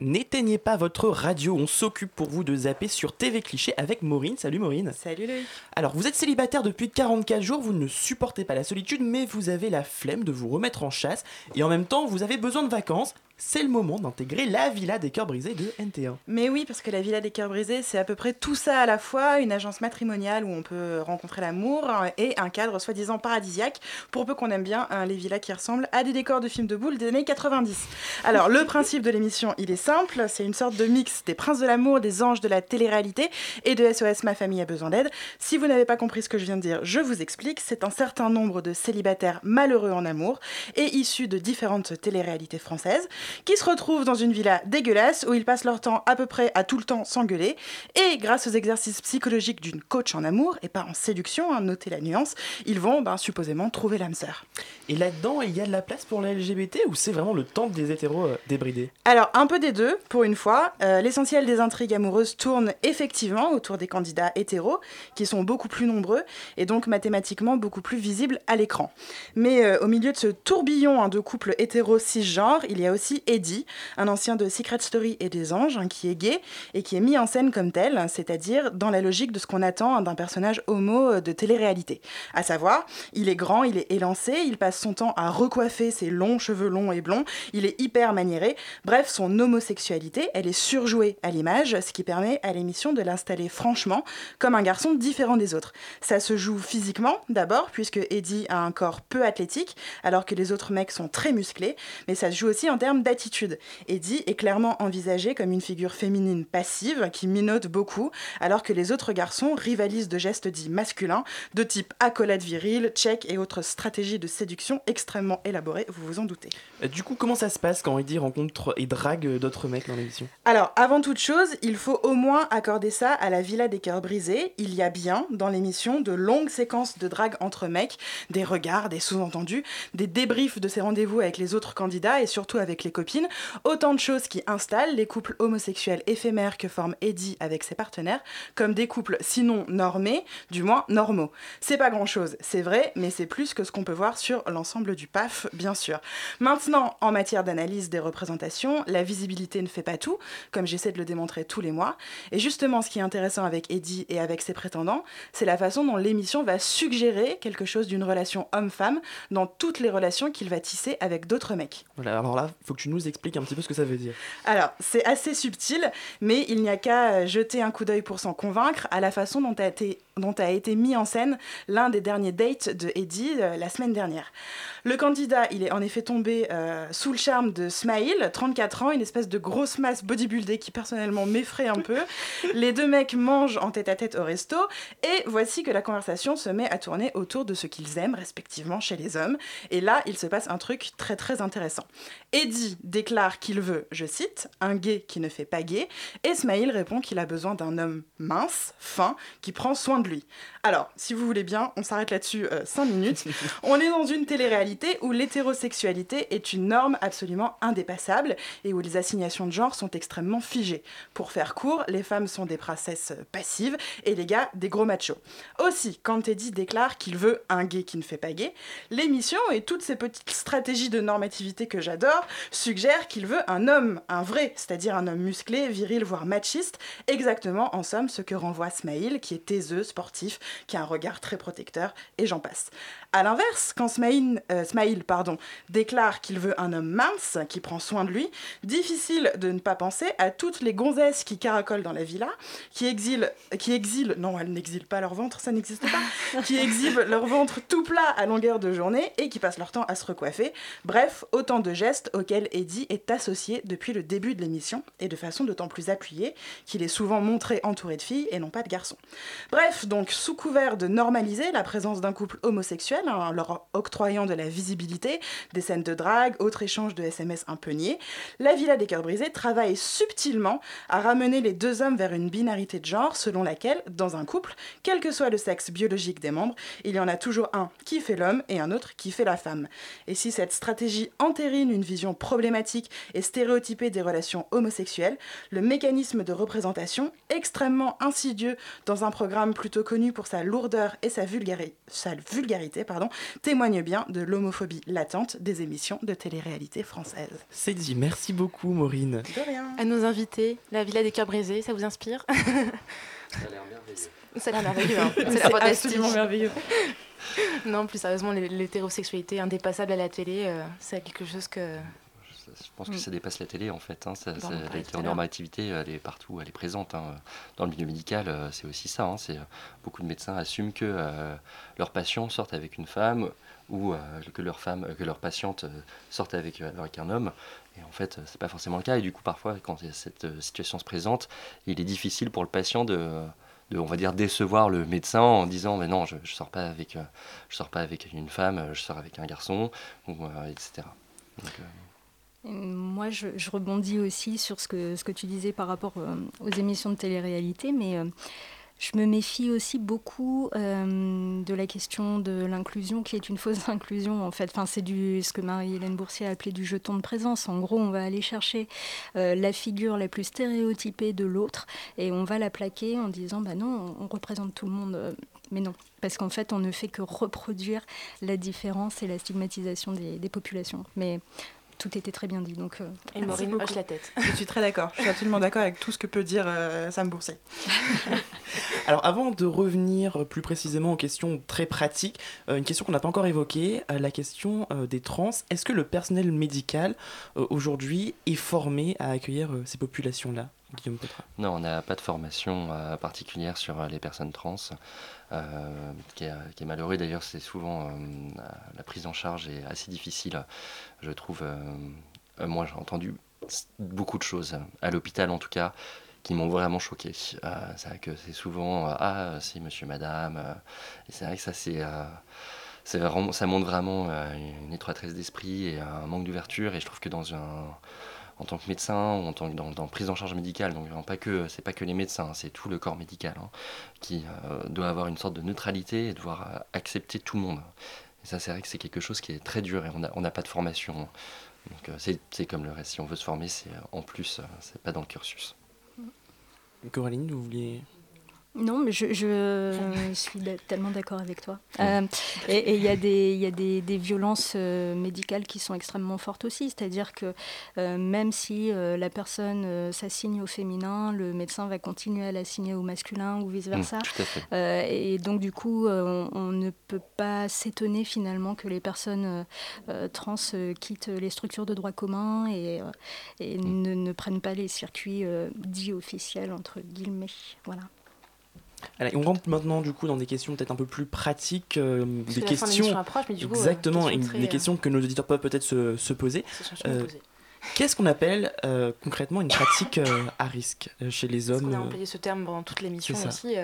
N'éteignez pas votre radio, on s'occupe pour vous de zapper sur TV Cliché avec Maureen. Salut Maureen. Salut Loïc. Alors, vous êtes célibataire depuis 44 jours, vous ne supportez pas la solitude, mais vous avez la flemme de vous remettre en chasse, et en même temps, vous avez besoin de vacances. C'est le moment d'intégrer la Villa des Cœurs Brisés de NT1. Mais oui, parce que la Villa des Cœurs Brisés, c'est à peu près tout ça à la fois, une agence matrimoniale où on peut rencontrer l'amour euh, et un cadre soi-disant paradisiaque, pour peu qu'on aime bien euh, les villas qui ressemblent à des décors de films de boules des années 90. Alors, le principe de l'émission, il est simple, c'est une sorte de mix des princes de l'amour, des anges de la télé-réalité et de SOS Ma famille a besoin d'aide. Si vous n'avez pas compris ce que je viens de dire, je vous explique, c'est un certain nombre de célibataires malheureux en amour et issus de différentes télé-réalités françaises qui se retrouvent dans une villa dégueulasse où ils passent leur temps à peu près à tout le temps s'engueuler. Et grâce aux exercices psychologiques d'une coach en amour, et pas en séduction, hein, notez la nuance, ils vont ben, supposément trouver l'âme sœur. Et là-dedans, il y a de la place pour la LGBT ou c'est vraiment le temple des hétéros euh, débridés? Alors, un peu des deux, pour une fois. Euh, L'essentiel des intrigues amoureuses tourne effectivement autour des candidats hétéros, qui sont beaucoup plus nombreux et donc mathématiquement beaucoup plus visibles à l'écran. Mais euh, au milieu de ce tourbillon hein, de couples hétéros cisgenres, il y a aussi Eddie, un ancien de Secret Story et des Anges, hein, qui est gay et qui est mis en scène comme tel, c'est-à-dire dans la logique de ce qu'on attend d'un personnage homo euh, de télé-réalité. À savoir, il est grand, il est élancé, il passe son temps à recoiffer ses longs cheveux longs et blonds, il est hyper maniéré. Bref, son homosexualité, elle est surjouée à l'image, ce qui permet à l'émission de l'installer franchement comme un garçon différent des autres. Ça se joue physiquement d'abord, puisque Eddie a un corps peu athlétique, alors que les autres mecs sont très musclés, mais ça se joue aussi en termes d'attitude. Eddie est clairement envisagé comme une figure féminine passive qui minote beaucoup, alors que les autres garçons rivalisent de gestes dits masculins, de type accolade virile, check et autres stratégies de séduction extrêmement élaborées, vous vous en doutez. Euh, Du coup, comment ça se passe quand Eddie rencontre et drague d'autres mecs dans l'émission? Alors, avant toute chose, il faut au moins accorder ça à la Villa des Cœurs Brisés. Il y a bien, dans l'émission, de longues séquences de drague entre mecs, des regards, des sous-entendus, des débriefs de ses rendez-vous avec les autres candidats et surtout avec les copines. Autant de choses qui installent les couples homosexuels éphémères que forme Eddie avec ses partenaires, comme des couples sinon normés, du moins normaux. C'est pas grand-chose, c'est vrai, mais c'est plus que ce qu'on peut voir sur l'ensemble du PAF, bien sûr. Maintenant, en matière d'analyse des représentations, la visibilité ne fait pas tout, comme j'essaie de le démontrer tous les mois. Et justement, ce qui est intéressant avec Eddie et avec ses prétendants, c'est la façon dont l'émission va suggérer quelque chose d'une relation homme-femme dans toutes les relations qu'il va tisser avec d'autres mecs. Alors là, faut que tu nous expliques un petit peu ce que ça veut dire. Alors, c'est assez subtil, mais il n'y a qu'à euh, jeter un coup d'œil pour s'en convaincre à la façon dont a été, dont a été mis en scène l'un des derniers dates de Eddie euh, la semaine dernière. Le candidat, il est en effet tombé euh, sous le charme de Smaïl, 34 ans, une espèce de grosse masse bodybuildée qui personnellement m'effraie un peu. Les deux mecs mangent en tête à tête au resto, et voici que la conversation se met à tourner autour de ce qu'ils aiment respectivement chez les hommes. Et là, il se passe un truc très très intéressant. Eddie déclare qu'il veut, je cite, un gay qui ne fait pas gay, et Smaïl répond qu'il a besoin d'un homme mince, fin, qui prend soin de lui. Alors, si vous voulez bien, on s'arrête là-dessus 5 minutes. On est dans une télé-réalité où l'hétérosexualité est une norme absolument indépassable et où les assignations de genre sont extrêmement figées. Pour faire court, les femmes sont des princesses passives et les gars des gros machos. Aussi, quand Teddy déclare qu'il veut un gay qui ne fait pas gay, l'émission et toutes ces petites stratégies de normativité que j'adore suggèrent qu'il veut un homme, un vrai, c'est-à-dire un homme musclé, viril, voire machiste, exactement en somme ce que renvoie Smaïl, qui est taiseux, sportif, qui a un regard très protecteur, et j'en passe. A l'inverse, quand Smaïl, euh, Smaïl, pardon, déclare qu'il veut un homme mince, qui prend soin de lui, difficile de ne pas penser à toutes les gonzesses qui caracolent dans la villa, qui exilent, qui exilent, non, elles n'exilent pas leur ventre, ça n'existe pas, qui exhibent leur ventre tout plat à longueur de journée et qui passent leur temps à se recoiffer. Bref, autant de gestes auxquels Eddie est associé depuis le début de l'émission et de façon d'autant plus appuyée qu'il est souvent montré entouré de filles et non pas de garçons. Bref, donc sous couvert de normaliser la présence d'un couple homosexuel, hein, leur octroyant de la visibilité, des scènes de drague, autres échanges de SMS un peu niais, la Villa des Cœurs Brisés travaille subtilement à ramener les deux hommes vers une binarité de genre selon laquelle, dans un couple, quel que soit le sexe biologique des membres, il y en a toujours un qui fait l'homme et un autre qui fait la femme. Et si cette stratégie entérine une vision problématique et stéréotypée des relations homosexuelles, le mécanisme de représentation, extrêmement insidieux dans un programme plutôt connu pour sa lourdeur et sa vulgarité, pardon, témoigne bien de l'homophobie latente des émissions de télé-réalité françaises. C'est dit, merci beaucoup Maureen. De rien. À nos invités, la Villa des Cœurs Brisés, ça vous inspire? Ça a l'air merveilleux. Ça a l'air merveilleux, hein. C'est absolument merveilleux. Non, plus sérieusement, l'hé- l'hétérosexualité indépassable à la télé, euh, c'est quelque chose que je pense que Mm. ça dépasse la télé en fait. hein. Ça- Bon, ça- la hétéronormativité, elle est partout, elle est présente. hein. Dans le milieu médical, euh, c'est aussi ça. hein. C'est, euh, beaucoup de médecins assument que euh, leurs patients sortent avec une femme ou euh, que patientes euh, sortent avec, avec un homme. Et en fait, c'est pas forcément le cas. Et du coup, parfois, quand cette situation se présente, il est difficile pour le patient de, de, on va dire, décevoir le médecin en disant, mais non, je, je sors pas avec, euh, je sors pas avec une femme, je sors avec un garçon, ou, euh, etc. Donc, euh, Moi, je, rebondis aussi sur ce que, tu disais par rapport euh, aux émissions de télé-réalité, mais euh, je me méfie aussi beaucoup euh, de la question de l'inclusion, qui est une fausse inclusion en fait. C'est ce que Marie-Hélène Boursier a appelé du jeton de présence. En gros, on va aller chercher la figure la plus stéréotypée de l'autre et on va la plaquer en disant bah non, on représente tout le monde. Mais non, parce qu'en fait, on ne fait que reproduire la différence et la stigmatisation des, des populations. Mais tout était très bien dit. Donc, euh, Et Maureen hoche la tête. Je suis très d'accord. Je suis absolument d'accord avec tout ce que peut dire euh, Sam Boursier. Alors avant de revenir plus précisément aux questions très pratiques, euh, une question qu'on n'a pas encore évoquée, euh, la question euh, des trans. Est-ce que le personnel médical euh, aujourd'hui est formé à accueillir euh, ces populations-là Guillaume Petra? Non, on n'a pas de formation euh, particulière sur euh, les personnes trans. Euh, qui, est, malheureux d'ailleurs, c'est souvent euh, la prise en charge est assez difficile, je trouve. euh, euh, moi, j'ai entendu beaucoup de choses à l'hôpital en tout cas qui m'ont vraiment choqué. Euh, c'est vrai que c'est souvent euh, ah c'est monsieur madame euh, c'est vrai que ça c'est ça montre vraiment une étroitesse d'esprit et un manque d'ouverture. Et je trouve que dans un en tant que médecin ou en tant que dans, prise en charge médicale donc vraiment pas que c'est pas que les médecins c'est tout le corps médical hein, qui doit avoir une sorte de neutralité et devoir accepter tout le monde. Et ça c'est vrai que c'est quelque chose qui est très dur et on n'a pas de formation. Donc c'est comme le reste. Si on veut se former c'est en plus c'est pas dans le cursus Coraline, vous vouliez Non, mais je, je suis tellement d'accord avec toi. Euh, et il y a des, il y a des, des violences euh, médicales qui sont extrêmement fortes aussi. C'est-à-dire que euh, même si la personne s'assigne au féminin, le médecin va continuer à l'assigner au masculin ou vice-versa. Mm. Euh, et donc, du coup, on, on ne peut pas s'étonner finalement que les personnes trans quittent les structures de droit commun et, et ne, ne prennent pas les circuits dits officiels, entre guillemets. Voilà. Allez, on rentre maintenant du coup dans des questions peut-être un peu plus pratiques, euh, des que questions l'émission approche, mais du coup, exactement, très, des euh, questions que nos auditeurs peuvent peut-être se, se poser. Euh. Qu'est-ce qu'on appelle euh, concrètement une pratique à risque chez les hommes qu'on a employé ce terme pendant toute l'émission aussi,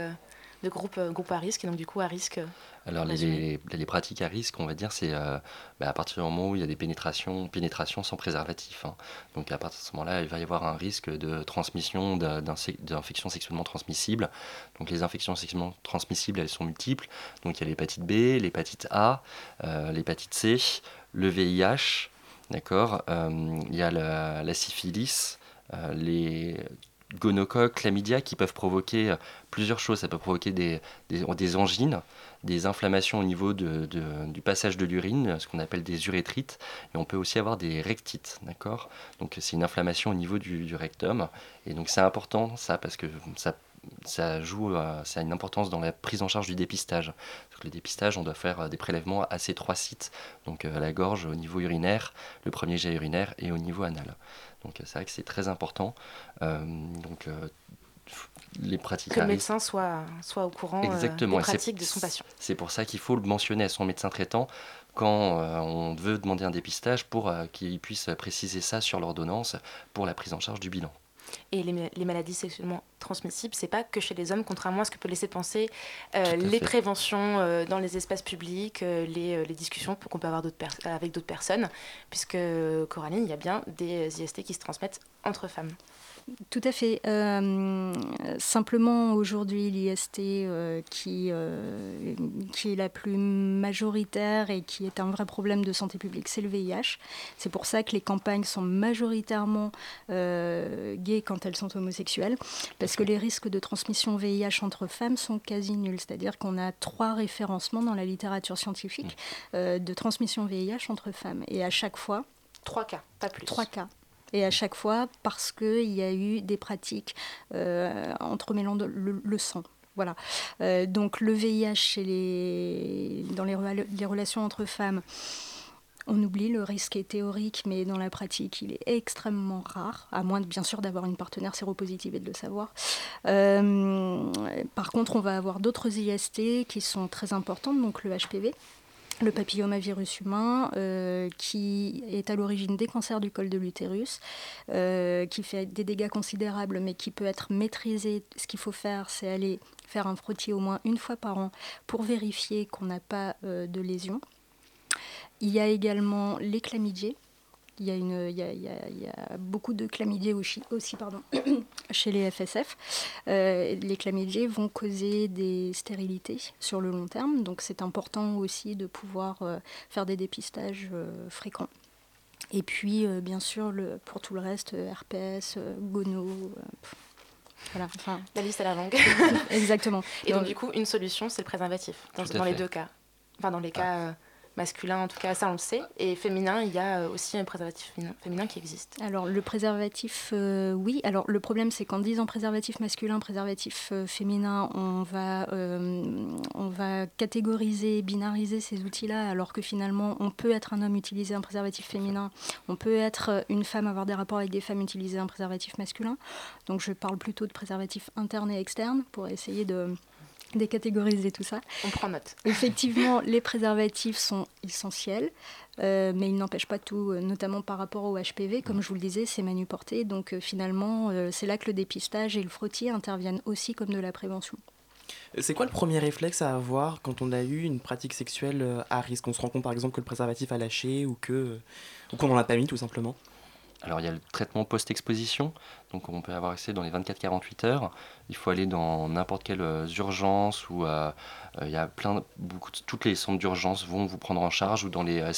de groupe, euh, groupe à risque, et donc du coup à risque. euh, Alors les, les- les pratiques à risque, on va dire, c'est euh, bah, à partir du moment où il y a des pénétrations, pénétrations sans préservatif. hein. Donc à partir de ce moment-là, il va y avoir un risque de transmission d'infections sexuellement transmissibles. Donc les infections sexuellement transmissibles, elles sont multiples. Donc il y a l'hépatite B, l'hépatite A, euh, l'hépatite C, le VIH, d'accord. Euh, il y a la, la syphilis, les gonocoques, chlamydia qui peuvent provoquer euh, plusieurs choses. Ça peut provoquer des, des, des angines, des inflammations au niveau de, du passage de l'urine, ce qu'on appelle des urétrites, et on peut aussi avoir des rectites, d'accord? Donc c'est une inflammation au niveau du, du rectum, et donc c'est important ça parce que ça ça joue, euh, ça a une importance dans la prise en charge du dépistage. Le dépistage, on doit faire euh, des prélèvements à ces trois sites, donc à la gorge, au niveau urinaire, le premier jet urinaire et au niveau anal. Donc euh, c'est vrai que c'est très important. Euh, donc euh, les pratiques Que le médecin soit, soit au courant Exactement. des pratiques de son patient. C'est pour ça qu'il faut le mentionner à son médecin traitant quand on veut demander un dépistage pour qu'il puisse préciser ça sur l'ordonnance pour la prise en charge du bilan. Et les, ma- les maladies sexuellement transmissibles, c'est pas que chez les hommes, contrairement à ce que peut laisser penser euh, les fait. préventions euh, dans les espaces publics, euh, les, les discussions qu'on peut avoir d'autres avec d'autres personnes, puisque Coraline, il y a bien des IST qui se transmettent entre femmes. Tout à fait. Euh, simplement, aujourd'hui, l'IST euh, qui, euh, qui est la plus majoritaire et qui est un vrai problème de santé publique, c'est le VIH. C'est pour ça que les campagnes sont majoritairement gays quand elles sont homosexuelles, parce que les risques de transmission VIH entre femmes sont quasi nuls. C'est-à-dire qu'on a trois référencements dans la littérature scientifique euh, de transmission VIH entre femmes. Et à chaque fois, Trois cas, pas plus. Trois cas. Et à chaque fois, parce qu'il y a eu des pratiques euh, entremêlant de- le, sang. Voilà. Euh, donc le VIH dans les, rela- les relations entre femmes, on oublie, le risque est théorique, mais dans la pratique, il est extrêmement rare, à moins bien sûr d'avoir une partenaire séropositive et de le savoir. Euh, par contre, on va avoir d'autres IST qui sont très importantes, donc le HPV. Le papillomavirus humain, euh, qui est à l'origine des cancers du col de l'utérus, euh, qui fait des dégâts considérables, mais qui peut être maîtrisé. Ce qu'il faut faire, c'est aller faire un frottis au moins une fois par an pour vérifier qu'on n'a pas euh, de lésions. Il y a également les chlamydiés. Il y a, une, il y a, il y a- il y a beaucoup de chlamydiés aussi, aussi pardon, chez les FSF. Euh, les chlamydiés vont causer des stérilités sur le long terme, donc c'est important aussi de pouvoir euh, faire des dépistages euh, fréquents. Et puis, euh, bien sûr, le, pour tout le reste, RPS, euh, gono, euh, voilà, enfin... La liste est la longue. Exactement. Et donc, du coup, une solution, c'est le préservatif, dans, les deux cas. Enfin, dans les cas masculins, en tout cas, ça on le sait. Et féminin, il y a euh, aussi un préservatif féminin, qui existe. Alors le préservatif, euh, oui. Alors le problème c'est qu'en disant préservatif masculin, préservatif euh, féminin, on va, euh, on va catégoriser, binariser ces outils-là, alors que finalement on peut être un homme utiliser un préservatif féminin, on peut être une femme avoir des rapports avec des femmes utiliser un préservatif masculin. Donc je parle plutôt de préservatif interne et externe pour essayer de décatégoriser tout ça. On prend note. Effectivement, les préservatifs sont essentiels, euh, mais ils n'empêchent pas tout, euh, notamment par rapport au HPV. Comme je vous le disais, c'est manuporté, donc euh, finalement, euh, c'est là que le dépistage et le frottis interviennent aussi comme de la prévention. C'est quoi le premier réflexe à avoir quand on a eu une pratique sexuelle à risque? On se rend compte par exemple que le préservatif a lâché ou que ou qu'on n'en a pas mis tout simplement Alors il y a le traitement post-exposition, donc on peut avoir accès dans les 24-48 heures. Il faut aller dans n'importe quelle euh, urgence ou euh, euh, il y a plein, beaucoup, toutes les centres d'urgence vont vous prendre en charge ou dans les euh,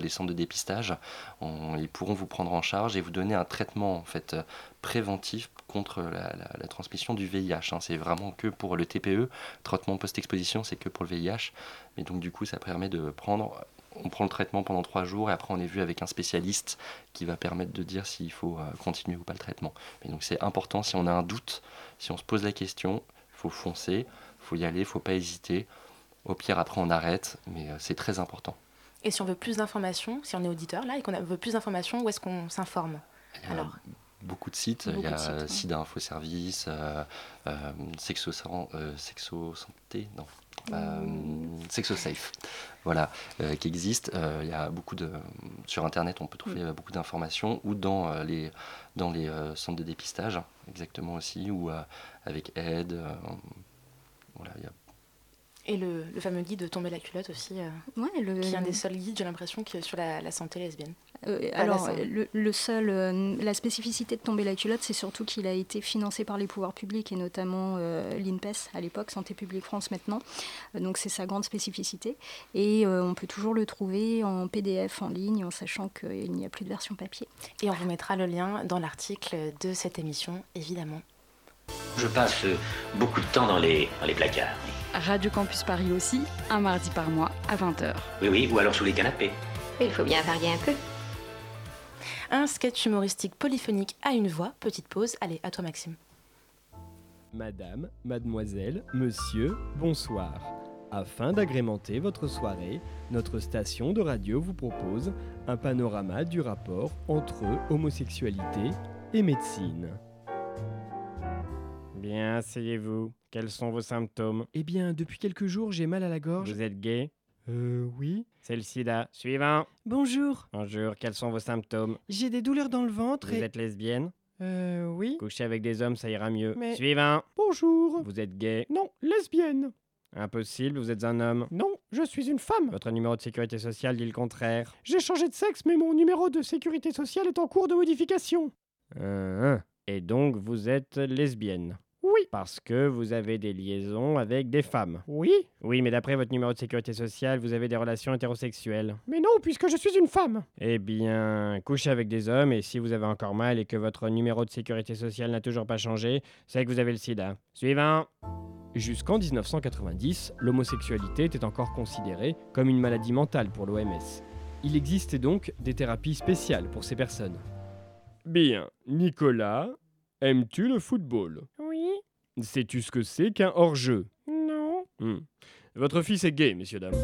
les centres de dépistage, ils pourront vous prendre en charge et vous donner un traitement en fait euh, préventif contre la transmission du VIH. hein. C'est vraiment que pour le TPE, traitement post-exposition, c'est que pour le VIH. Mais donc du coup, ça permet de prendre on prend le traitement pendant trois jours et après on est vu avec un spécialiste qui va permettre de dire s'il faut euh, continuer ou pas le traitement. Mais donc c'est important, si on a un doute, si on se pose la question, il faut foncer, il faut y aller, il faut pas hésiter. Au pire, après on arrête, mais euh, c'est très important. Et si on veut plus d'informations, si on est auditeur là et qu'on veut plus d'informations, où est-ce qu'on s'informe Alors, beaucoup de sites, il y a sites, ouais. SIDA Info Service, euh, euh, Sexo, euh, Sexo Santé, non, euh, Sexo Safe, voilà, euh, qui existe. Euh, il y a beaucoup de sur internet, on peut trouver euh, beaucoup d'informations ou dans euh, les dans les euh, centres de dépistage, exactement aussi, ou euh, avec aide. euh, voilà, il y a et le, le fameux guide de tomber la culotte aussi, euh, Ouais, le- qui est un des seuls guides, j'ai l'impression, qui est sur la, la santé lesbienne. Euh, alors, le, le seul, euh, la spécificité de tomber la culotte, c'est surtout qu'il a été financé par les pouvoirs publics et notamment euh, l'INPES à l'époque, Santé publique France maintenant. Euh, donc c'est sa grande spécificité. Et euh, on peut toujours le trouver en PDF en ligne, en sachant qu'il n'y a plus de version papier. Et on vous mettra le lien dans l'article de cette émission, évidemment. Je passe beaucoup de temps dans les, dans les placards. Radio Campus Paris aussi, un mardi par mois à 20h. Oui, oui, ou alors sous les canapés. Il faut bien varier un peu. Un sketch humoristique polyphonique à une voix. Petite pause. Allez, à toi Maxime. Madame, mademoiselle, monsieur, bonsoir. Afin d'agrémenter votre soirée, notre station de radio vous propose un panorama du rapport entre homosexualité et médecine. Bien, asseyez-vous. Quels sont vos symptômes? Eh bien, depuis quelques jours, j'ai mal à la gorge. Vous êtes gay? Euh, oui. C'est le sida. Suivant. Bonjour. Bonjour, quels sont vos symptômes? J'ai des douleurs dans le ventre Vous et... êtes lesbienne? Euh, oui. Coucher avec des hommes, ça ira mieux. Mais- Suivant. Bonjour. Vous êtes gay? Non, lesbienne. Impossible, vous êtes un homme. Non, je suis une femme. Votre numéro de sécurité sociale dit le contraire. J'ai changé de sexe, mais mon numéro de sécurité sociale est en cours de modification. Euh, hein. Et donc, vous êtes lesbienne Oui. Parce que vous avez des liaisons avec des femmes Oui. Oui, mais d'après votre numéro de sécurité sociale, vous avez des relations hétérosexuelles. Mais non, puisque je suis une femme. Eh bien, couchez avec des hommes, et si vous avez encore mal et que votre numéro de sécurité sociale n'a toujours pas changé, c'est que vous avez le sida. Suivant. Jusqu'en 1990, l'homosexualité était encore considérée comme une maladie mentale pour l'OMS. Il existait donc des thérapies spéciales pour ces personnes. Bien, Nicolas, aimes-tu le football? Sais-tu ce que c'est qu'un hors-jeu? Non. Votre fils est gay, messieurs, dames.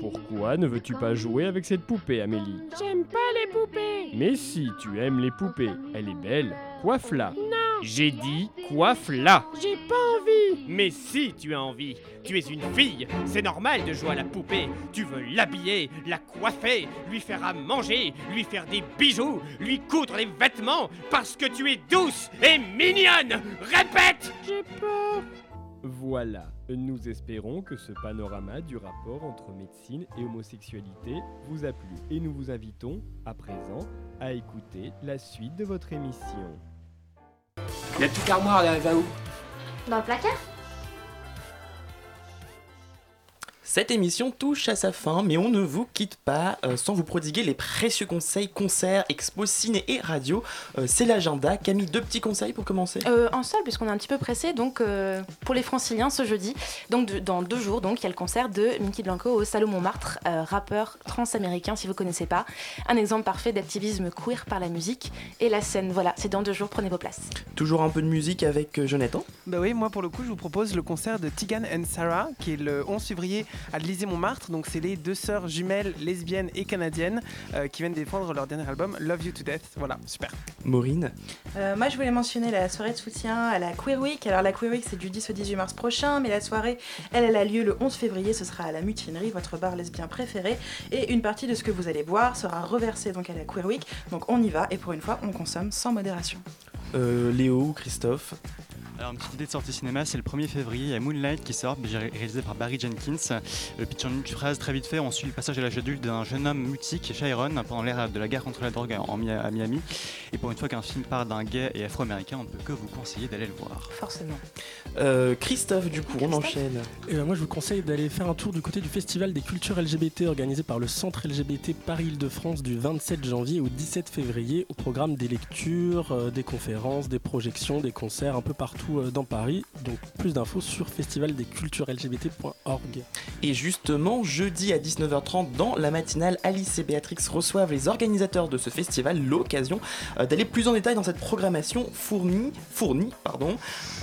Pourquoi ne veux-tu pas jouer avec cette poupée, Amélie? J'aime pas les poupées. Mais si tu aimes les poupées, elle est belle, coiffe-la. Non J'ai dit coiffe-la J'ai pas envie. Mais si tu as envie, tu es une fille, c'est normal de jouer à la poupée. Tu veux l'habiller, la coiffer, lui faire à manger, lui faire des bijoux, lui coudre les vêtements, parce que tu es douce et mignonne Répète J'ai peur. Voilà, nous espérons que ce panorama du rapport entre médecine et homosexualité vous a plu et nous vous invitons à présent à écouter la suite de votre émission. La petite armoire, elle va où? Dans le placard? Cette émission touche à sa fin, mais on ne vous quitte pas euh, sans vous prodiguer les précieux conseils, concerts, expos, ciné et radio. Euh, c'est l'agenda. Camille, deux petits conseils pour commencer? Euh, un seul, puisqu'on est un petit peu pressé. Donc, euh, pour les franciliens, ce jeudi, donc de- dans deux jours, donc il y a le concert de Mickey Blanco au Salon Montmartre, euh, rappeur transaméricain, si vous connaissez pas. Un exemple parfait d'activisme queer par la musique et la scène. Voilà, c'est dans deux jours. Prenez vos places. Toujours un peu de musique avec euh, Jonathan? Bah oui, moi pour le coup, je vous propose le concert de Tigan and Sarah, qui est le 11 février à l'Élysée-Montmartre. Donc, c'est les deux sœurs jumelles lesbiennes et canadiennes euh, qui viennent défendre leur dernier album, Love You to Death. Voilà, super. Maureen Euh, moi, je voulais mentionner la soirée de soutien à la Queer Week. Alors, la Queer Week, c'est du 10 au 18 mars prochain, mais la soirée, elle, elle a lieu le 11 février. Ce sera à la Mutinerie, votre bar lesbien préféré. Et une partie de ce que vous allez boire sera reversée donc à la Queer Week. Donc, on y va et pour une fois, on consomme sans modération. Euh, Léo ou Christophe? Alors, une petite idée de sortie cinéma, c'est le 1er février, il y a Moonlight qui sort, ré- réalisé par Barry Jenkins. Le pitch en une phrase très vite fait, on suit le passage à l'âge adulte d'un jeune homme mutique, Chiron, pendant l'ère de la guerre contre la drogue en à Miami. Et pour une fois qu'un film part d'un gay et afro-américain, on ne peut que vous conseiller d'aller le voir. Forcément. Euh, Christophe, du coup, on enchaîne. Et ben moi, je vous conseille d'aller faire un tour du côté du festival des cultures LGBT organisé par le Centre LGBT Paris-Île-de-France du 27 janvier au 17 février au programme des lectures, euh, des conférences, des projections, des concerts un peu partout euh, dans Paris. Donc plus d'infos sur festivalescultureslgbt.org. Et justement, jeudi à 19h30, dans la matinale, Alice et Béatrix reçoivent les organisateurs de ce festival l'occasion euh, d'aller plus en détail dans cette programmation fournie. fournie pardon.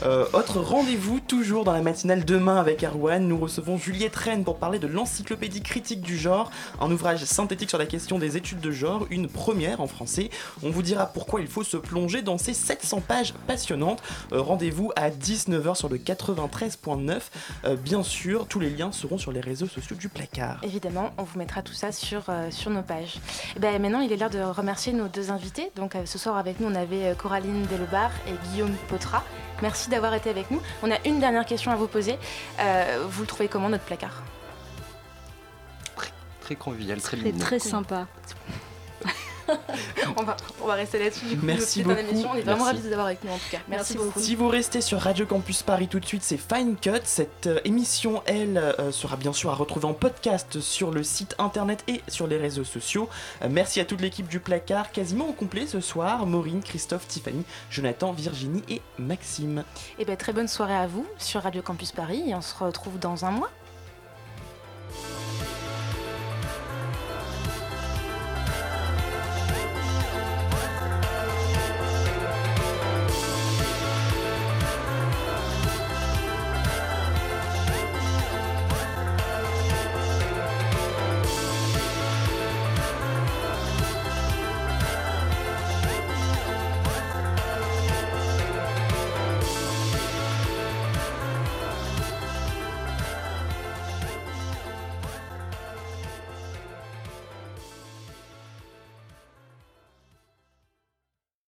Euh, autre rendez-vous, toujours dans la matinale demain avec Arwan, nous recevons Juliette Rennes pour parler de l'encyclopédie critique du genre, un ouvrage synthétique sur la question des études de genre, une première en français. On vous dira pourquoi il faut se plonger dans ces 700 pages passionnantes. Rendez-vous à 19h sur le 93.9. Euh, bien sûr, tous les liens seront sur les réseaux sociaux du placard. Évidemment, on vous mettra tout ça sur, euh, sur nos pages. Et ben, maintenant, il est l'heure de remercier nos deux invités. Donc, euh, ce soir, avec nous, on avait euh, Coraline Delebar et Guillaume Potra. Merci d'avoir été avec nous. On a une dernière question à vous poser. Euh, vous le trouvez comment, notre placard? Très convivial, très C'est lumineux. très sympa. on, va, on va rester là-dessus. Du coup, Merci beaucoup. émission. On est vraiment Merci. ravis de vous avoir avec nous, en tout cas. Merci, beaucoup. Si vous restez sur Radio Campus Paris tout de suite, c'est Fine Cut. Cette euh, émission, elle, euh, sera bien sûr à retrouver en podcast sur le site internet et sur les réseaux sociaux. Euh, merci à toute l'équipe du placard, quasiment au complet ce soir. Maureen, Christophe, Tiffany, Jonathan, Virginie et Maxime. Et ben, très bonne soirée à vous sur Radio Campus Paris. Et on se retrouve dans un mois.